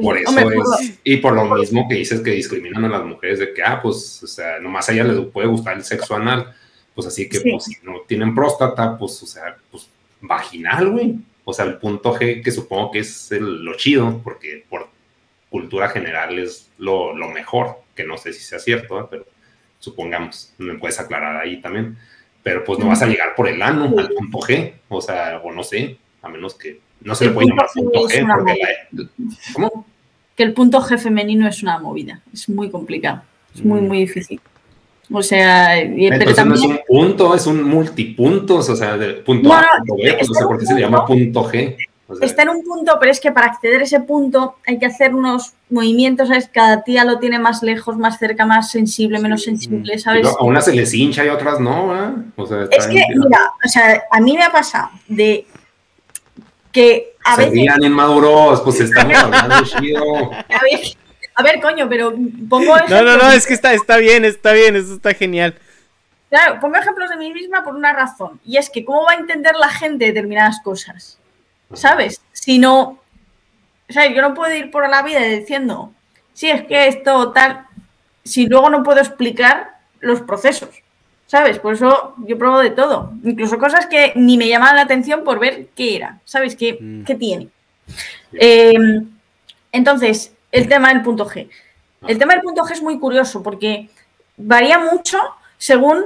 por eso es, y por lo mismo que dices que discriminan a las mujeres de que, ah, pues, o sea, nomás a ella le puede gustar el sexo anal, pues así que, pues, si no tienen próstata, pues, o sea, pues, vaginal, güey. O sea, el punto G, que supongo que es lo chido, porque por cultura general es lo, mejor, que no sé si sea cierto, ¿eh? pero supongamos, me puedes aclarar ahí también. Pero pues no vas a llegar por el ano al punto G, o sea, o no sé, a menos que no se le puede llamar punto G porque la... ¿Cómo? Que el punto G femenino es una movida. Es muy complicado. Es muy, mm. muy difícil. O sea, pero también... no es un punto, es un multipuntos, o sea, de punto A, punto B, pues no sé por qué se le llama punto G. está en un punto, pero es que para acceder a ese punto hay que hacer unos movimientos, ¿sabes? Cada tía lo tiene más lejos, más cerca, más sensible, menos sensible, ¿sabes? a unas se les hincha y a otras no, ¿eh? O sea, es que, mira, o sea, a mí me ha pasado de que a veces... inmaduros, pues (laughs) estamos hablando chido. A ver, a ver, coño, pero pongo ejemplos... No, no, no, es que está, está bien, está bien, eso está genial. Claro, pongo ejemplos de mí misma por una razón, y es que cómo va a entender la gente determinadas cosas, ¿sabes? Si no, o sea, yo no puedo ir por la vida diciendo, sí, es que esto tal, si luego no puedo explicar los procesos. ¿sabes? Por eso yo pruebo de todo, incluso cosas que ni me llamaban la atención por ver qué era, ¿sabes? ¿Qué, mm. tiene? Em, entonces, el tema del punto G. El tema del punto G es muy curioso porque varía mucho según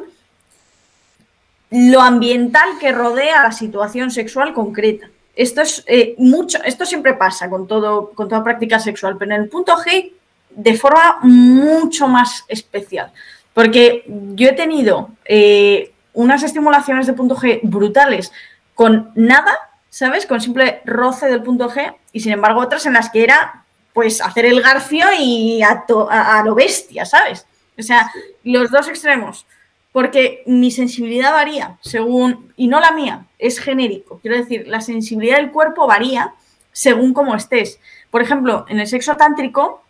lo ambiental que rodea la situación sexual concreta. Esto es eh, mucho, esto siempre pasa con todo, con toda práctica sexual, pero en el punto G de forma mucho más especial. Porque yo he tenido eh, unas estimulaciones de punto G brutales con nada, ¿sabes? Con simple roce del punto G y sin embargo otras en las que era pues hacer el garfio y a, a, lo bestia, ¿sabes? O sea, los dos extremos. Porque mi sensibilidad varía según, y no la mía, es genérico. Quiero decir, la sensibilidad del cuerpo varía según cómo estés. Por ejemplo, en el sexo tántrico,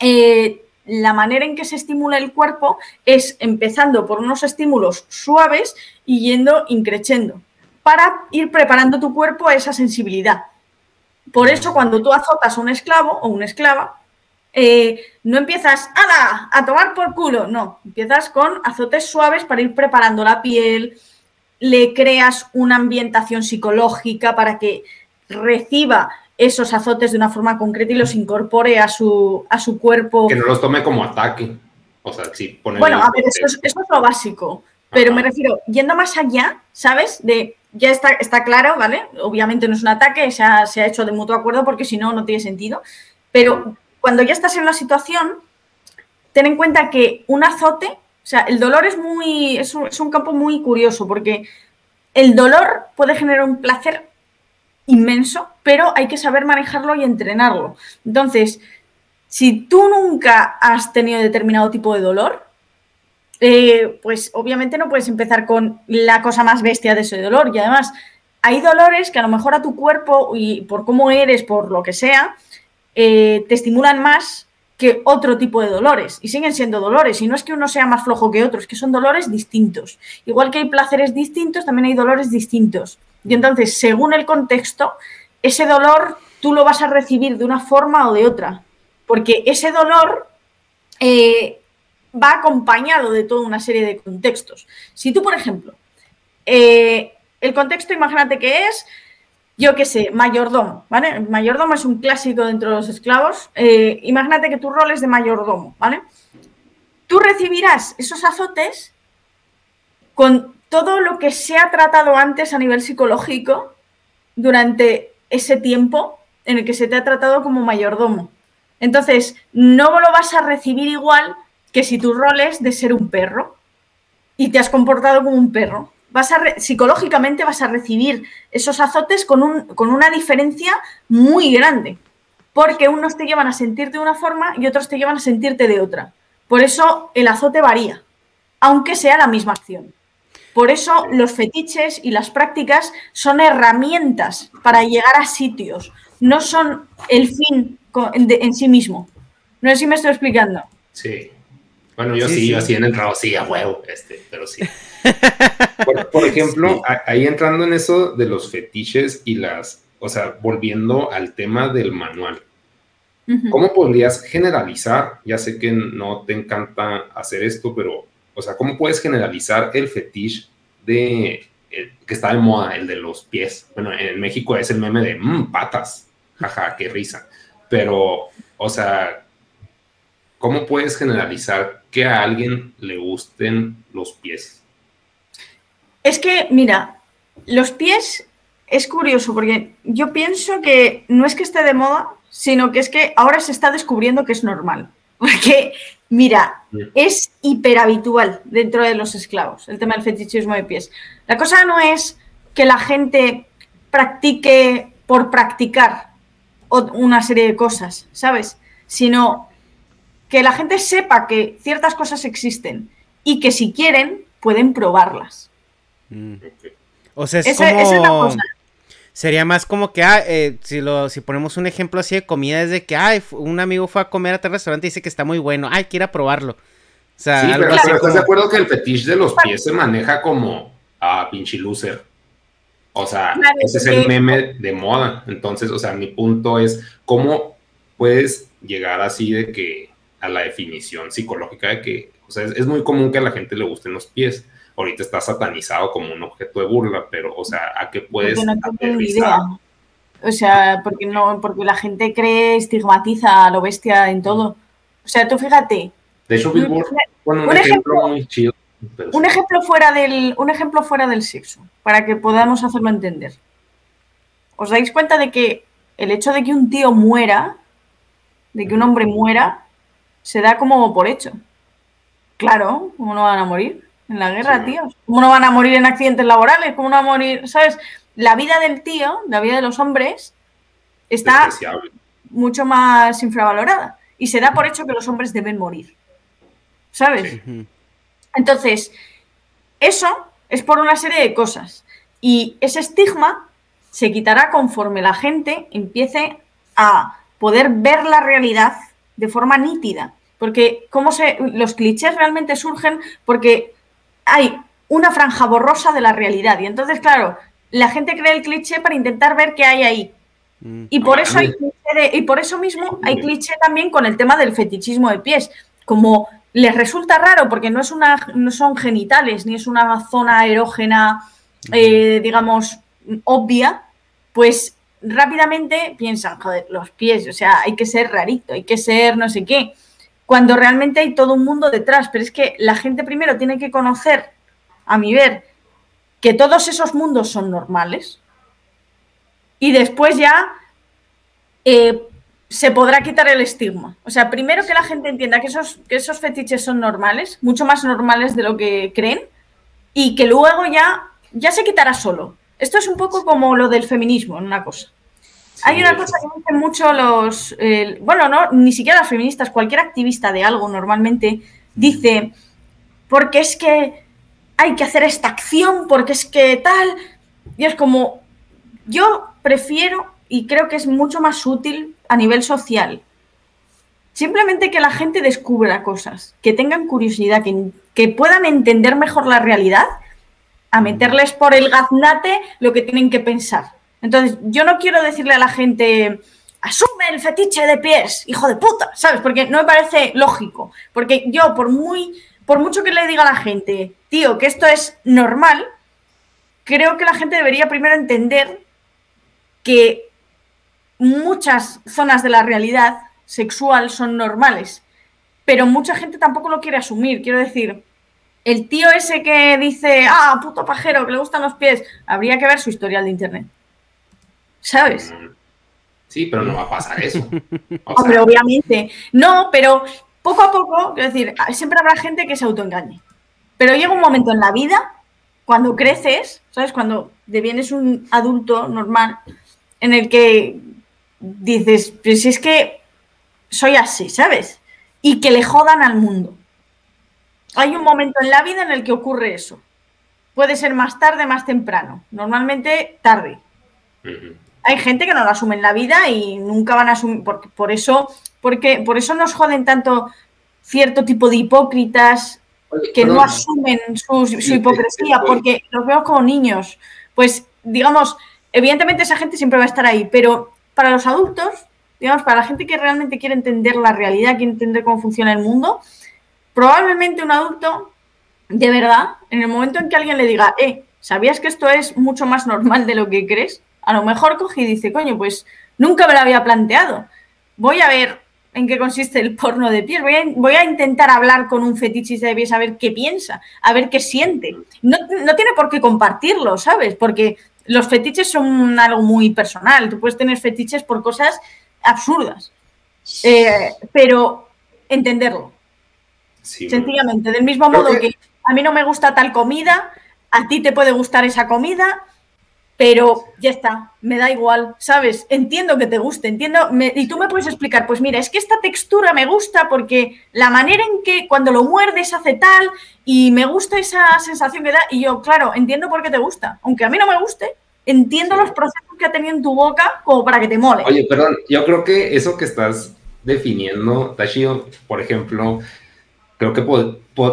eh, la manera en que se estimula el cuerpo es empezando por unos estímulos suaves y yendo increciendo para ir preparando tu cuerpo a esa sensibilidad. Por eso cuando tú azotas a un esclavo o una esclava, eh, no empiezas ¡Ala! a tomar por culo, no, empiezas con azotes suaves para ir preparando la piel, le creas una ambientación psicológica para que reciba esos azotes de una forma concreta y los incorpore a su, a su cuerpo. Que no los tome como ataque. O sea, sí, Bueno, a ver, eso es, lo básico. Pero me refiero, yendo más allá, ¿sabes? De, ya está, está claro, ¿vale? Obviamente no es un ataque, se ha, se ha hecho de mutuo acuerdo porque si no, no tiene sentido. Pero cuando ya estás en la situación, ten en cuenta que un azote, o sea, el dolor es muy, es un, campo muy curioso porque el dolor puede generar un placer inmenso, pero hay que saber manejarlo y entrenarlo. Entonces, si tú nunca has tenido determinado tipo de dolor, eh, pues obviamente no puedes empezar con la cosa más bestia de ese dolor. Y además, hay dolores que a lo mejor a tu cuerpo y por cómo eres, por lo que sea, eh, te estimulan más que otro tipo de dolores y siguen siendo dolores y no es que uno sea más flojo que otro, es que son dolores distintos. Igual que hay placeres distintos, también hay dolores distintos. Y entonces, según el contexto, ese dolor tú lo vas a recibir de una forma o de otra, porque ese dolor eh, va acompañado de toda una serie de contextos. Si tú, por ejemplo, eh, el contexto, imagínate que es yo qué sé, mayordomo, ¿vale? Mayordomo es un clásico dentro de los esclavos. Eh, imagínate que tu rol es de mayordomo, ¿vale? Tú recibirás esos azotes con todo lo que se ha tratado antes a nivel psicológico durante ese tiempo en el que se te ha tratado como mayordomo. Entonces, no lo vas a recibir igual que si tu rol es de ser un perro y te has comportado como un perro vas a psicológicamente vas a recibir esos azotes con, un, con una diferencia muy grande, porque unos te llevan a sentirte de una forma y otros te llevan a sentirte de otra. Por eso el azote varía, aunque sea la misma acción. Por eso los fetiches y las prácticas son herramientas para llegar a sitios, no son el fin en sí mismo. No sé si me estoy explicando. Sí. Bueno, yo sí, yo sí en entrado, sí, a huevo, este, pero sí. Por, ejemplo, ahí entrando en eso de los fetiches y las, o sea, volviendo al tema del manual. ¿Cómo podrías generalizar? Ya sé que no te encanta hacer esto, pero, o sea, ¿cómo puedes generalizar el fetiche de que está de moda, el de los pies? Bueno, en México es el meme de mmm, patas, jaja, qué risa. Pero, o sea, ¿cómo puedes generalizar que a alguien le gusten los pies? Es que, mira, los pies es curioso porque yo pienso que no es que esté de moda, sino que es que ahora se está descubriendo que es normal. (laughs) Porque, mira, es hiperhabitual dentro de los esclavos el tema del fetichismo de pies. La cosa no es que la gente practique por practicar una serie de cosas, ¿sabes? Sino que la gente sepa que ciertas cosas existen y que si quieren pueden probarlas. Mm. O sea, es como... Sería más como que, ah, eh, si, lo, si ponemos un ejemplo así de comida, es de que, ay, un amigo fue a comer a tal restaurante y dice que está muy bueno, ay, quiera probarlo. O sea, sí, pero, ¿estás de acuerdo que el fetiche de los pies se maneja como a ah, pinche loser? O sea, ese es el meme de moda. Entonces, o sea, mi punto es, ¿cómo puedes llegar así de que a la definición psicológica de que, o sea, es muy común que a la gente le gusten los pies ahorita está satanizado como un objeto de burla, pero, o sea, ¿a qué puedes no O sea, porque no, porque la gente cree, estigmatiza a lo bestia en todo. O sea, tú fíjate. De hecho, Billboard un, ejemplo, muy chido. Un ejemplo, fuera del, un ejemplo fuera del sexo, para que podamos hacerlo entender. ¿Os dais cuenta de que el hecho de que un tío muera, de que un hombre muera, se da como por hecho? Claro, ¿cómo no van a morir? En la guerra, tío. ¿Cómo no van a morir en accidentes laborales? ¿Cómo no van a morir? ¿Sabes? La vida del tío, la vida de los hombres, está mucho más infravalorada. Y se da por hecho que los hombres deben morir. ¿Sabes? Entonces, eso es por una serie de cosas. Y ese estigma se quitará conforme la gente empiece a poder ver la realidad de forma nítida. Porque cómo se, los clichés realmente surgen porque hay una franja borrosa de la realidad. Y entonces, claro, la gente crea el cliché para intentar ver qué hay ahí. Mm. Y por, eso hay y por eso mismo hay cliché también con el tema del fetichismo de pies. Como les resulta raro porque no, es una, no son genitales ni es una zona erógena, eh, digamos, obvia, pues rápidamente piensan, joder, los pies, o sea, hay que ser rarito, hay que ser no sé qué cuando realmente hay todo un mundo detrás. Pero es que la gente primero tiene que conocer, a mi ver, que todos esos mundos son normales. Y después ya eh, se podrá quitar el estigma. O sea, primero que la gente entienda que esos, que esos fetiches son normales, mucho más normales de lo que creen, y que luego ya, ya se quitará solo. Esto es un poco como lo del feminismo, en una cosa. Hay una cosa que dicen mucho los, bueno, no, ni siquiera las feministas, cualquier activista de algo normalmente dice, porque es que hay que hacer esta acción, porque es que tal, y es como, yo prefiero y creo que es mucho más útil a nivel social Simplemente que la gente descubra cosas, que tengan curiosidad, que, que puedan entender mejor la realidad, a meterles por el gaznate lo que tienen que pensar. Entonces, yo no quiero decirle a la gente, asume el fetiche de pies, hijo de puta, ¿sabes? Porque no me parece lógico. Porque yo, por muy, por mucho que le diga a la gente, tío, que esto es normal, creo que la gente debería primero entender que muchas zonas de la realidad sexual son normales, pero mucha gente tampoco lo quiere asumir. Quiero decir, el tío ese que dice, ah, puto pajero, que le gustan los pies, habría que ver su historial de internet. ¿Sabes? Sí, pero no va a pasar eso. Hombre, obviamente. No, pero poco a poco, quiero decir, siempre habrá gente que se autoengañe. Pero llega un momento en la vida, cuando creces, ¿sabes? Cuando devienes un adulto normal, en el que dices, pues si es que soy así, ¿sabes? Y que le jodan al mundo. Hay un momento en la vida en el que ocurre eso. Puede ser más tarde, más temprano. Normalmente tarde hay gente que no lo asume en la vida y nunca van a asumir, por, por eso, porque por eso nos joden tanto cierto tipo de hipócritas que no asumen su, hipocresía, porque los veo como niños. Pues, digamos, evidentemente esa gente siempre va a estar ahí, pero para los adultos, digamos, para la gente que realmente quiere entender la realidad, quiere entender cómo funciona el mundo, probablemente un adulto, de verdad, en el momento en que alguien le diga, eh, ¿sabías que esto es mucho más normal de lo que crees? A lo mejor coge y dice, coño, pues nunca me lo había planteado. Voy a ver en qué consiste el porno de piel. Voy a, intentar hablar con un fetichista de pies a ver qué piensa, a ver qué siente. No, tiene por qué compartirlo, ¿sabes? Porque los fetiches son algo muy personal. Tú puedes tener fetiches por cosas absurdas. Eh, pero entenderlo. Sencillamente, del mismo modo que a mí no me gusta tal comida, a ti te puede gustar esa comida, pero ya está, me da igual, ¿sabes? Entiendo que te guste, entiendo, y tú me puedes explicar, pues mira, es que esta textura me gusta porque la manera en que cuando lo muerdes hace tal y me gusta esa sensación que da, y yo, claro, entiendo por qué te gusta, aunque a mí no me guste, entiendo los procesos que ha tenido en tu boca como para que te mole. Oye, perdón, yo creo que eso que estás definiendo, Tashio, por ejemplo, creo que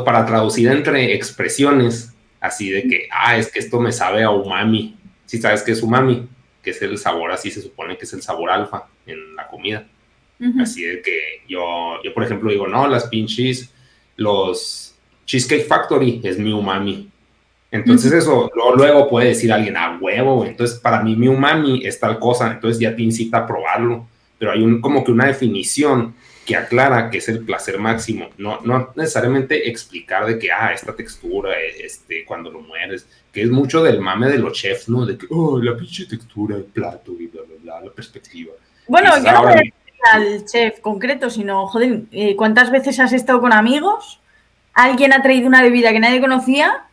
para traducir entre expresiones, así de que, ah, es que esto me sabe a umami, si sabes que es umami, que es el sabor, así se supone que es el sabor alfa en la comida. Así de que yo, yo, por ejemplo, digo, no, las pinches, los Cheesecake Factory es mi umami. Entonces eso luego, puede decir alguien, a ah, huevo, entonces para mí mi umami es tal cosa, entonces ya te incita a probarlo, pero hay un, como que una definición que aclara que es el placer máximo, no, no necesariamente explicar de que, ah, esta textura, este, cuando lo mueres, que es mucho del mame de los chefs, ¿no? De que, oh, la pinche textura, el plato y bla, bla, bla, la perspectiva. Bueno, yo no voy a decir al chef concreto, sino, joder, eh, ¿cuántas veces has estado con amigos? Alguien ha traído una bebida que nadie conocía.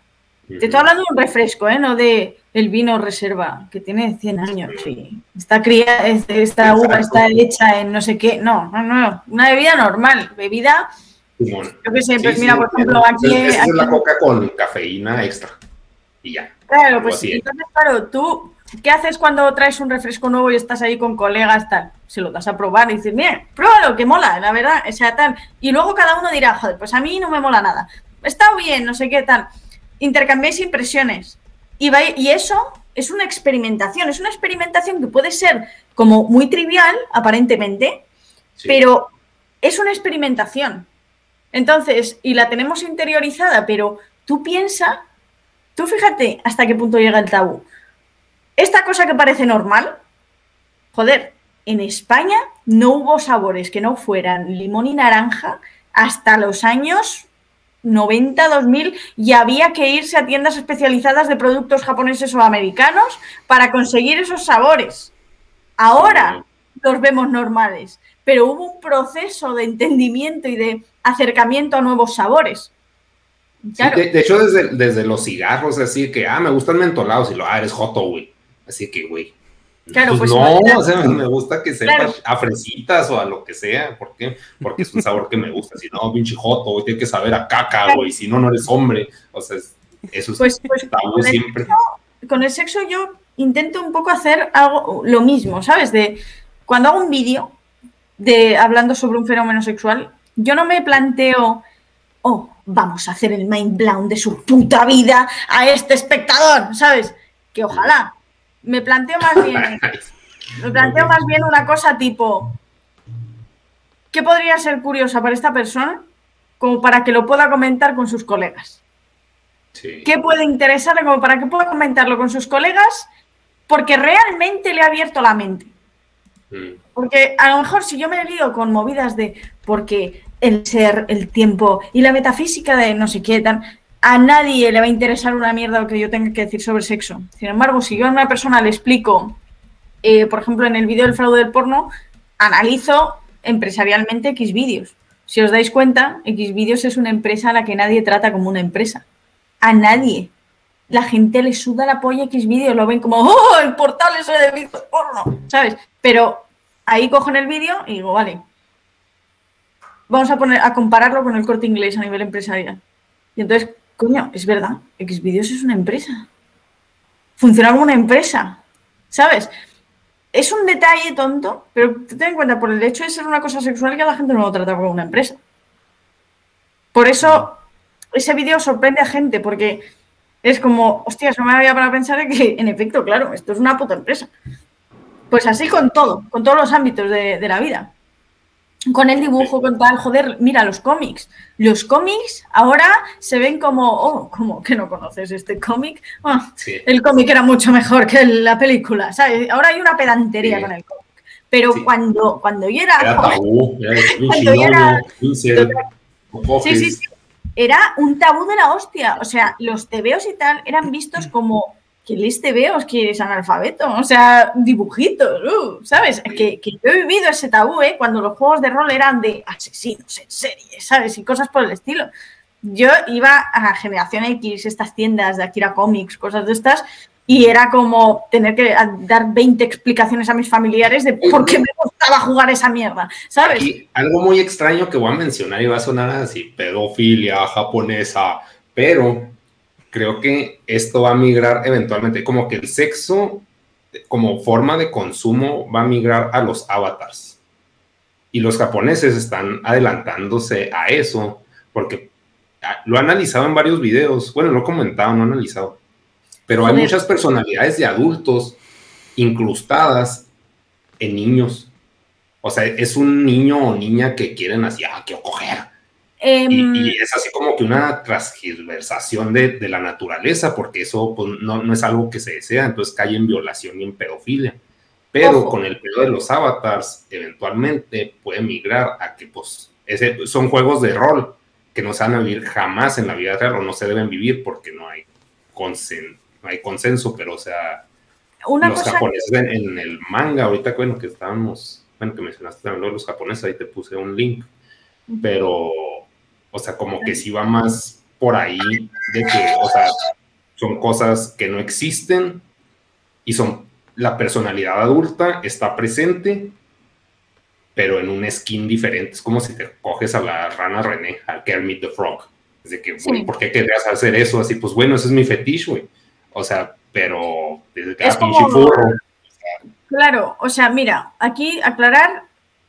Te estoy hablando de un refresco, ¿eh? No de el vino reserva, que tiene 100 años, sí. Esta cría, esta uva está hecha en no sé qué. No, no, no. Una bebida normal. Bebida. Yo qué sé, pues mira, por ejemplo, aquí. es la coca con cafeína extra. Y ya. Claro, pues sí. Entonces, claro, tú, ¿qué haces cuando traes un refresco nuevo y estás ahí con colegas, tal? Se lo das a probar y dices, mira, pruébalo, que mola, la verdad, o sea, tal. Y luego cada uno dirá, joder, pues a mí no me mola nada. Está bien, no sé qué tal. Intercambiéis impresiones y, eso es una experimentación, es una experimentación que puede ser como muy trivial, aparentemente, pero es una experimentación. Entonces, y la tenemos interiorizada, pero tú piensa, tú fíjate hasta qué punto llega el tabú. Esta cosa que parece normal, joder, en España no hubo sabores que no fueran limón y naranja hasta los años 90, 2000 y había que irse a tiendas especializadas de productos japoneses o americanos para conseguir esos sabores. Ahora los vemos normales, pero hubo un proceso de entendimiento y de acercamiento a nuevos sabores. de, hecho, desde, desde, los cigarros, así que, ah, me gustan mentolados y lo, ah, eres joto, güey. Así que, güey, Claro, pues, pues no, o sea, me gusta que sepa a fresitas o a lo que sea. ¿Por qué? Porque es un sabor que me gusta. Si no, pinche joto, tiene que saber a caca, güey. Si no, no eres hombre. O sea, eso es pues, pues con siempre. El con el sexo yo intento un poco hacer algo, lo mismo, ¿sabes? De cuando hago un vídeo, de hablando sobre un fenómeno sexual, yo no me planteo, oh, vamos a hacer el mind blown de su puta vida a este espectador, ¿sabes? Que ojalá. Me planteo más bien, (laughs) me planteo más bien una cosa tipo, ¿qué podría ser curiosa para esta persona? Como para que lo pueda comentar con sus colegas. ¿Qué puede interesarle como para que pueda comentarlo con sus colegas? Porque realmente le ha abierto la mente. Mm. Porque a lo mejor si yo me he lío con movidas de porque el ser, el tiempo y la metafísica de no sé qué, tan, a nadie le va a interesar una mierda lo que yo tenga que decir sobre sexo. Sin embargo, si yo a una persona le explico, eh, por ejemplo, en el vídeo del fraude del porno, analizo empresarialmente X vídeos. Si os dais cuenta, X vídeos es una empresa a la que nadie trata como una empresa. A nadie. La gente le suda la polla X vídeos, lo ven como, ¡oh, el portal ese de vídeos porno! ¿Sabes? Pero ahí cojo en el vídeo y digo, vale, vamos a poner a compararlo con el corte inglés a nivel empresarial. Y entonces, coño, es verdad, Xvideos es una empresa. Funciona como una empresa, ¿sabes? Es un detalle tonto, pero ten en cuenta, por el hecho de ser una cosa sexual, que la gente no lo trata como una empresa. Por eso, ese vídeo sorprende a gente, porque es como, hostias, no me había para pensar que, en efecto, claro, esto es una puta empresa. Pues así con todo, con todos los ámbitos de, la vida. Con el dibujo, con tal, joder, mira los cómics. Los cómics ahora se ven como, oh, ¿cómo que no conoces este cómic? Ah, el cómic era mucho mejor que la película, ¿sabes? Ahora hay una pedantería con el cómic. Pero cuando, cuando yo era... era tabú, cuando yo era... Sí, sí, sí. Era un tabú de la hostia. O sea, los tebeos y tal eran vistos como que leíste veos que eres analfabeto, o sea, dibujitos, uh, ¿sabes? Que, que, he vivido ese tabú, ¿eh? Cuando los juegos de rol eran de asesinos en serie, ¿sabes? Y cosas por el estilo. Yo iba a Generación X, estas tiendas de Akira Comics, cosas de estas, y era como tener que dar 20 explicaciones a mis familiares de por qué me gustaba jugar esa mierda, ¿sabes? algo muy extraño que voy a mencionar y va a sonar así, pedofilia japonesa, pero creo que esto va a migrar eventualmente, como que el sexo como forma de consumo va a migrar a los avatars. Y los japoneses están adelantándose a eso, porque ah, lo he analizado en varios videos, bueno, lo he comentado, no he analizado, pero hay muchas personalidades de adultos incrustadas en niños. O sea, es un niño o niña que quieren así, ah, quiero coger Em, y, es así como que una transversación de, de la naturaleza, porque eso pues, no, no, es algo que se desea, entonces cae en violación y en pedofilia. Pero con el pedo de los avatars, eventualmente puede migrar a que pues, ese, son juegos de rol que no se van a vivir jamás en la vida real o no se deben vivir porque no hay, consen, no hay consenso, pero o sea, los japoneses en, el manga, ahorita bueno, que estábamos, bueno, que mencionaste también los japoneses, ahí te puse un link, pero o sea, como que si va más por ahí de que, o sea, son cosas que no existen y son la personalidad adulta está presente, pero en un skin diferente. Es como si te coges a la rana René, al Kermit the Frog. Es de que, ¿por qué querrías hacer eso? Así, pues bueno, ese es mi fetiche, güey. O sea, pero desde que Claro, o sea, mira, aquí aclarar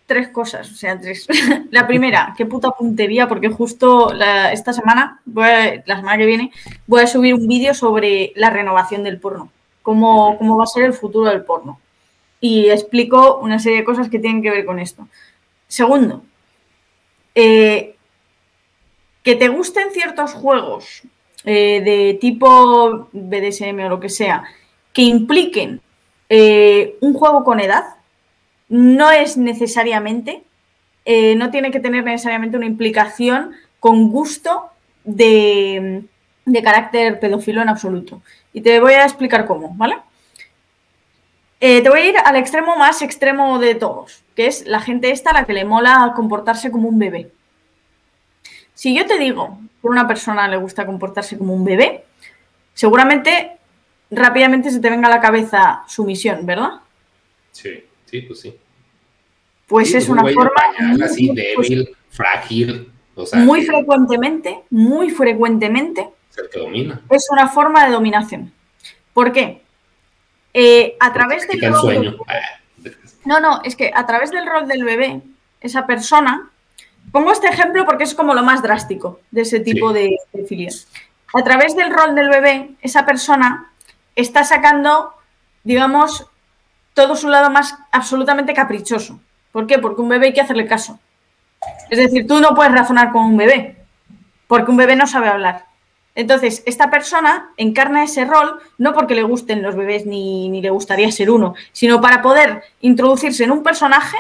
tres cosas, o sea, tres. (laughs) la primera, (laughs) qué puta puntería, porque justo esta semana, la semana que viene, voy a subir un vídeo sobre la renovación del porno, cómo, cómo va a ser el futuro del porno. Y explico una serie de cosas que tienen que ver con esto. Segundo, eh, que te gusten ciertos juegos eh, de tipo BDSM o lo que sea, que impliquen eh, un juego con edad, no es necesariamente, eh, no tiene que tener necesariamente una implicación con gusto de, carácter pedófilo en absoluto. Y te voy a explicar cómo, ¿vale? Eh, te voy a ir al extremo más extremo de todos, que es la gente esta a la que le mola comportarse como un bebé. Si yo te digo que a una persona le gusta comportarse como un bebé, seguramente rápidamente se te venga a la cabeza su misión, ¿verdad? Sí. Sí, pues sí. Pues es una forma. así débil, frágil. muy frecuentemente, muy frecuentemente. domina. Es una forma de dominación. ¿Por qué? Eh, a través del rol. Sueño. no, no, es que a través del rol del bebé, esa persona, pongo este ejemplo porque es como lo más drástico de ese tipo de, de filia. A través del rol del bebé, esa persona está sacando, digamos, todo su lado más absolutamente caprichoso. ¿Por qué? Porque un bebé hay que hacerle caso. Es decir, tú no puedes razonar con un bebé, porque un bebé no sabe hablar. Entonces, esta persona encarna ese rol no porque le gusten los bebés ni, ni, le gustaría ser uno, sino para poder introducirse en un personaje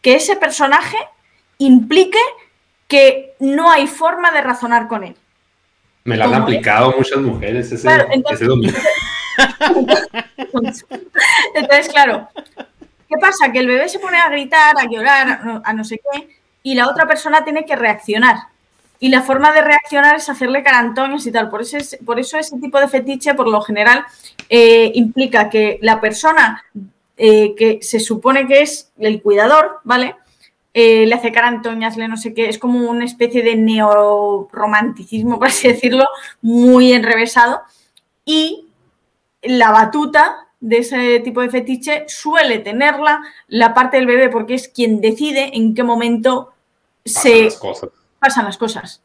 que ese personaje implique que no hay forma de razonar con él. Me la han aplicado muchas mujeres ese, entonces, (laughs) entonces, claro, ¿qué pasa? Que el bebé se pone a gritar, a llorar, a no sé qué, y la otra persona tiene que reaccionar. Y la forma de reaccionar es hacerle carantones y tal. Por eso, por eso ese tipo de fetiche, por lo general, eh, implica que la persona eh, que se supone que es el cuidador, ¿vale? Eh, le hace carantoñas, le no sé qué, es como una especie de neorromanticismo, (laughs) por así decirlo, muy enrevesado. Y la batuta de ese tipo de fetiche suele tenerla la parte del bebé porque es quien decide en qué momento se pasan las cosas.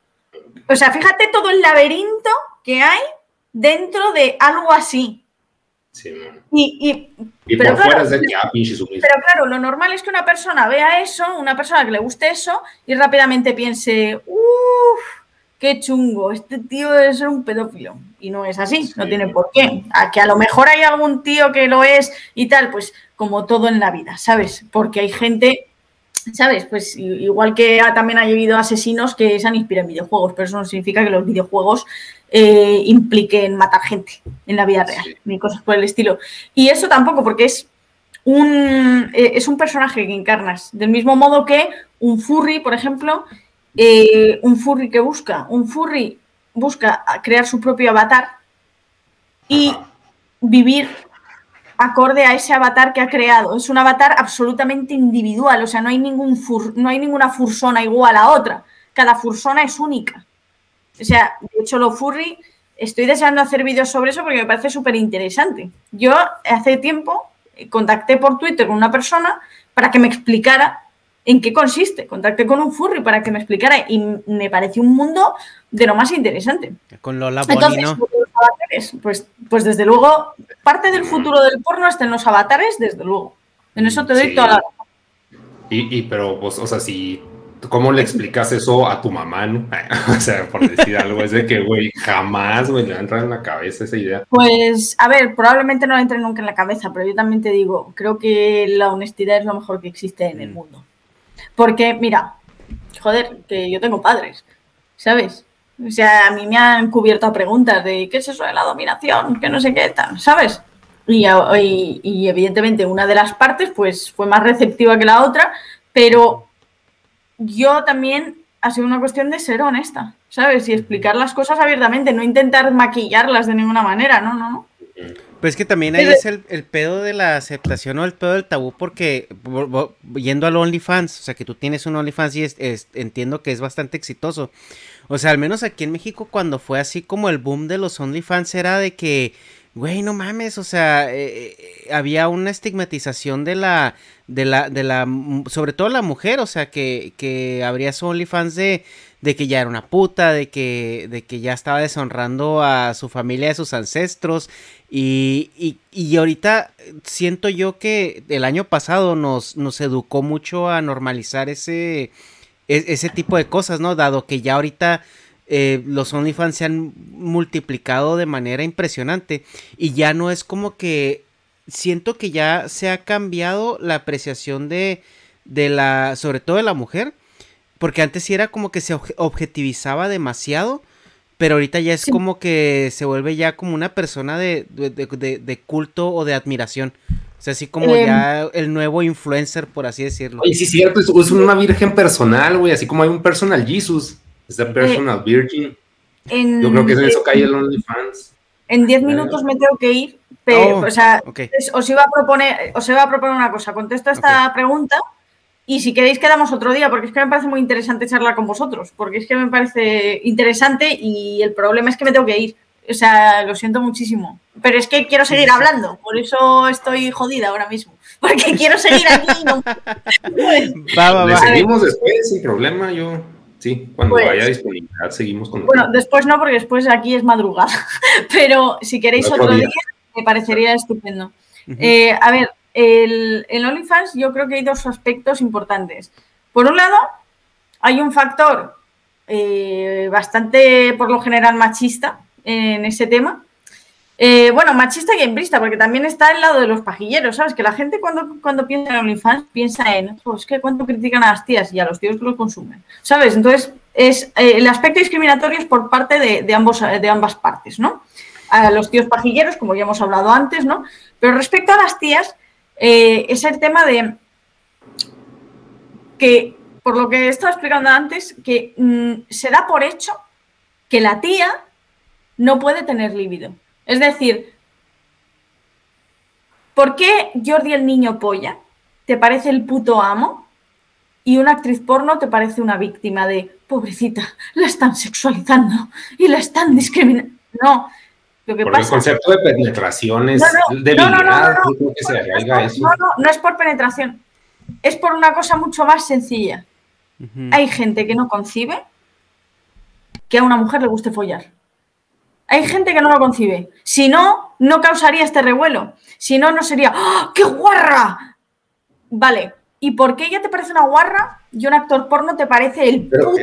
O sea, fíjate todo el laberinto que hay dentro de algo así. Sí, y, y, pero por fuera de ah, Pero claro, lo normal es que una persona vea eso, una persona que le guste eso, y rápidamente piense, uff, qué chungo, este tío debe ser un pedófilo. Y no es así, no tiene por qué. A que a lo mejor hay algún tío que lo es y tal, pues como todo en la vida, ¿sabes? Porque hay gente ¿sabes? Pues igual que también ha habido asesinos que se han inspirado en videojuegos, pero eso no significa que los videojuegos eh, impliquen matar gente en la vida real, ni cosas por el estilo. Y eso tampoco, porque es un, eh, es un personaje que encarnas, del mismo modo que un furry, por ejemplo, eh, un furry que busca, un furry busca crear su propio avatar y vivir acorde a ese avatar que ha creado. Es un avatar absolutamente individual, o sea, no hay, ningún no hay ninguna fursona igual a otra. Cada fursona es única. O sea, de hecho, lo furry, estoy deseando hacer vídeos sobre eso porque me parece súper interesante. Yo hace tiempo contacté por Twitter con una persona para que me explicara en qué consiste. Contacté con un furry para que me explicara y me pareció un mundo de lo más interesante. Con Lola Entonces, avatares, pues, pues desde luego, parte del futuro del porno está en los avatares, desde luego. En eso te doy toda la y, y, pero, pues, o sea, si ¿Cómo le explicas eso a tu mamá, no? (laughs) o sea, por decir algo, es de que, güey, jamás, güey, le va a entrar en la cabeza esa idea. Pues, a ver, probablemente no le entre nunca en la cabeza, pero yo también te digo, creo que la honestidad es lo mejor que existe en el mm. mundo. Porque, mira, joder, que yo tengo padres, ¿sabes? O sea, a mí me han cubierto a preguntas de qué es eso de la dominación, que no sé qué tal, ¿sabes? Y, y, evidentemente una de las partes pues fue más receptiva que la otra, pero yo también ha sido una cuestión de ser honesta, ¿sabes? Y explicar las cosas abiertamente, no intentar maquillarlas de ninguna manera, no, no, no. Pues que también ahí es el, pedo de la aceptación o el pedo del tabú, porque yendo al OnlyFans, o sea, que tú tienes un OnlyFans y entiendo que es bastante exitoso. O sea, al menos aquí en México, cuando fue así como el boom de los OnlyFans, era de que, güey, no mames, o sea, eh, eh, había una estigmatización de la, de la, de la, sobre todo la mujer, o sea, que, que habría su OnlyFans de de que ya era una puta, de que, de que ya estaba deshonrando a su familia, a sus ancestros. Y, y, y ahorita siento yo que el año pasado nos, nos educó mucho a normalizar ese, e, ese tipo de cosas, ¿no? Dado que ya ahorita eh, los OnlyFans se han multiplicado de manera impresionante. Y ya no es como que siento que ya se ha cambiado la apreciación de, de la, sobre todo de la mujer porque antes sí era como que se objetivizaba demasiado, pero ahorita ya es como que se vuelve ya como una persona de, culto o de admiración. O sea, así como em. ya el nuevo influencer, por así decirlo. Y sí, cierto, es, una virgen personal, güey, así como hay un personal Jesus, es the personal eh, virgin. Yo creo que es eso cae el OnlyFans. En 10 minutos me tengo que ir, pero, oh, o sea, os, iba a proponer, os iba a proponer una cosa. Contesto esta pregunta y si queréis quedamos otro día, porque es que me parece muy interesante charlar con vosotros, porque es que me parece interesante y el problema es que me tengo que ir. O sea, lo siento muchísimo. Pero es que quiero seguir hablando, por eso estoy jodida ahora mismo. (laughs) porque quiero seguir aquí. ¿no? (laughs) va, va, va. seguimos después sin problema, yo. Sí, cuando pues, haya disponibilidad seguimos con. Bueno, después no, porque después aquí es madrugada. (laughs) Pero si queréis otro, día, me parecería estupendo. Eh, a ver, el, OnlyFans yo creo que hay dos aspectos importantes. Por un lado, hay un factor eh, bastante, por lo general, machista en ese tema. Eh, bueno, machista y embrista, porque también está el lado de los pajilleros, ¿sabes? Que la gente cuando, cuando piensa en OnlyFans piensa en, que cuánto critican a las tías y a los tíos que lo consumen, ¿sabes? Entonces, es, eh, el aspecto discriminatorio es por parte de, ambos, de ambas partes, ¿no? A los tíos pajilleros, como ya hemos hablado antes, ¿no? Pero respecto a las tías, es el tema de que por lo que he estado explicando antes, que mm, se da por hecho que la tía no puede tener líbido. Es decir, ¿por qué Jordi el niño polla te parece el puto amo y una actriz porno te parece una víctima de, pobrecita, la están sexualizando y la están discriminando? No. Lo que Porque el concepto de penetración es no, no, no, no, no es por penetración, es por una cosa mucho más sencilla. Hay gente que no concibe que a una mujer le guste follar. Hay gente que no lo concibe. Si no, no causaría este revuelo. Si no, no sería ¡Ah, ¡qué guarra! Vale. ¿Y por qué ella te parece una guarra y un actor porno te parece el puto es,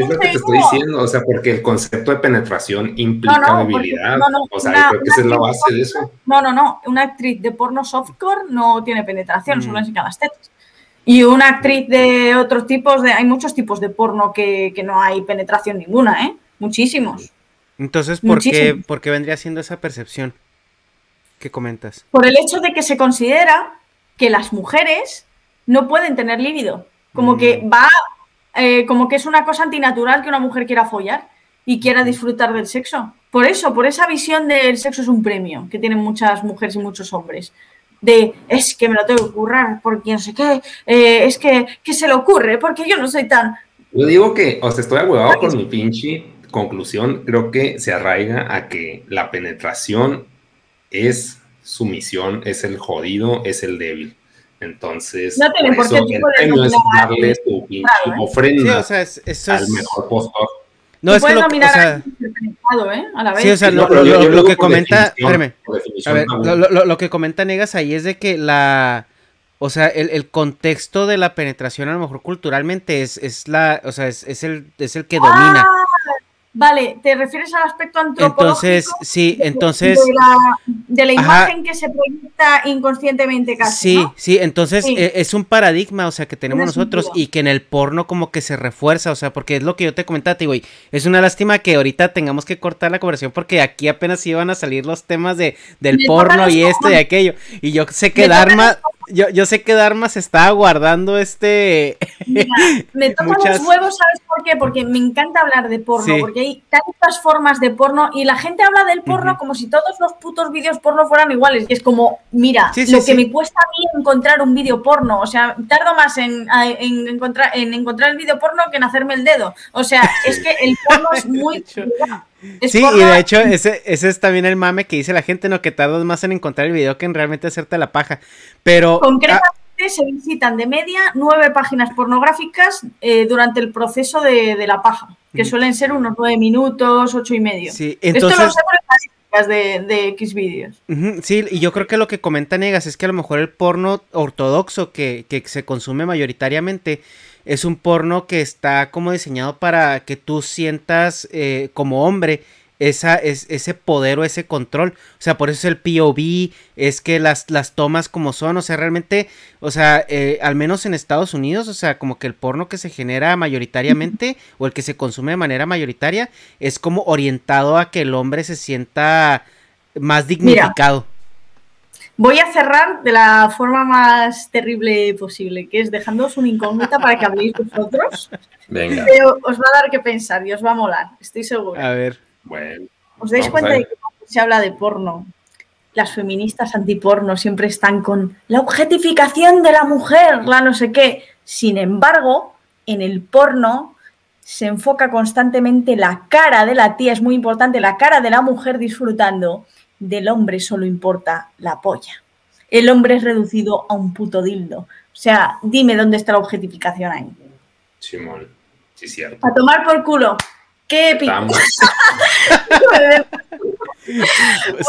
es, lo que te estoy diciendo, o sea, porque el concepto de penetración implica debilidad. o sea, creo que esa es la base de eso. No, no, no. Una actriz de porno softcore no tiene penetración, solo mm. enseña las tetas. Y una actriz de otros tipos, de, hay muchos tipos de porno que, no hay penetración ninguna, ¿eh? Muchísimos. Entonces, ¿por qué, ¿por qué vendría siendo esa percepción que comentas? Por el hecho de que se considera que las mujeres no pueden tener líbido. Como que mm. va, eh, como que es una cosa antinatural que una mujer quiera follar y quiera disfrutar del sexo. Por eso, por esa visión del sexo es un premio que tienen muchas mujeres y muchos hombres de es que me lo tengo que currar porque no sé qué, eh, es que, ¿qué se le ocurre? Porque yo no soy tan... Yo digo que, o sea, estoy agüevado con mi pinche conclusión, creo que se arraiga a que la penetración es sumisión, es el jodido, es el débil. Entonces, no tiene por, qué el es darle tu pinche ¿eh? ofrenda al mejor postor. No, es que lo, o sea, ¿eh? A la vez. Sí, o sea, lo, que comenta, espérame, a ver, lo, que comenta Negas ahí es de que la, o sea, el, el, contexto de la penetración a lo mejor culturalmente es, es la, o sea, es, es el, es el que domina. Ah, Vale, ¿te refieres al aspecto antropológico? Entonces, sí, entonces... De la, imagen que se proyecta inconscientemente casi, Sí, sí, entonces e, es un paradigma, o sea, que tenemos nosotros y que en el porno como que se refuerza, o sea, porque es lo que yo te comentaba, te digo, es una lástima que ahorita tengamos que cortar la conversación porque aquí apenas iban a salir los temas de, del porno y esto y aquello. Y yo sé que Dharma, yo, yo sé que Dharma se está guardando este... me (laughs) tocan los huevos, ¿sabes por qué? Porque me encanta hablar de porno, porque hay tantas formas de porno y la gente habla del porno como si todos los putos vídeos porno fueran iguales. Y es como, mira, lo que me cuesta a mí encontrar un vídeo porno, o sea, tardo más en, encontrar, en encontrar el vídeo porno que en hacerme el dedo. O sea, (laughs) es que el porno es muy... sí, y de hecho ese, ese es también el mame que dice la gente, no, que tardas más en encontrar el video que en realmente hacerte la paja. Pero... Concretamente se visitan de media nueve páginas pornográficas eh, durante el proceso de, de la paja que suelen ser unos nueve minutos, ocho y medio. Sí, entonces... Esto lo sé por de, de X vídeos. sí, y yo creo que lo que comenta Negas es que a lo mejor el porno ortodoxo que, que se consume mayoritariamente es un porno que está como diseñado para que tú sientas eh, como hombre esa, es, ese poder o ese control. O sea, por eso es el POV, es que las, las tomas como son, o sea, realmente, o sea, eh, al menos en Estados Unidos, o sea, como que el porno que se genera mayoritariamente o el que se consume de manera mayoritaria es como orientado a que el hombre se sienta más dignificado. voy a cerrar de la forma más terrible posible, que es dejándoos una incógnita para que habléis vosotros. (laughs) Venga. os va a dar que pensar y os va a molar, estoy segura. A ver. Bueno. ¿Os dais cuenta de que cuando se habla de porno, las feministas antiporno siempre están con la objetificación de la mujer, la no sé qué? Sin embargo, en el porno se enfoca constantemente la cara de la tía, es muy importante, la cara de la mujer disfrutando, del hombre solo importa la polla. el hombre es reducido a un puto dildo. O sea, dime dónde está la objetificación ahí. Simón, sí, cierto. A tomar por culo. ¡Qué épico! (laughs)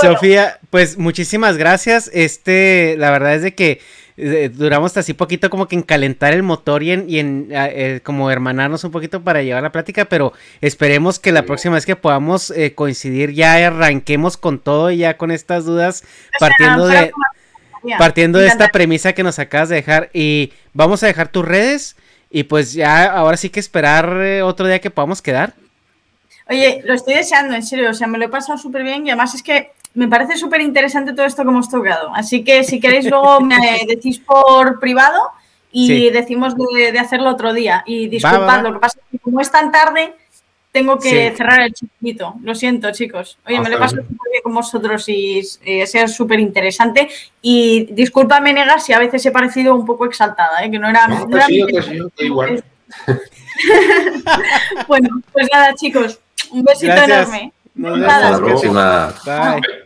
Sofía, pues muchísimas gracias. Este, la verdad es de que eh, duramos así poquito como que en calentar el motor y en, y en eh, como hermanarnos un poquito para llevar la plática, pero esperemos que la próxima vez que podamos eh, coincidir ya arranquemos con todo y ya con estas dudas partiendo de partiendo de esta premisa que nos acabas de dejar y vamos a dejar tus redes y pues ya ahora sí que esperar otro día que podamos quedar. Oye, lo estoy deseando, en serio, o sea, me lo he pasado súper bien y además es que me parece súper interesante todo esto que hemos tocado. Así que si queréis luego (laughs) me decís por privado y decimos de, hacerlo otro día. Y disculpad, lo que pasa es que como es tan tarde, tengo que cerrar el chiquito. Lo siento, chicos. Oye, me lo paso súper bien con vosotros y eh, sea súper interesante. Y discúlpame, Nega, si a veces he parecido un poco exaltada, ¿eh? que no era... No, no igual. (laughs) bueno, pues nada, chicos. Un besito enorme. Nos vemos. Hasta la próxima. Bye.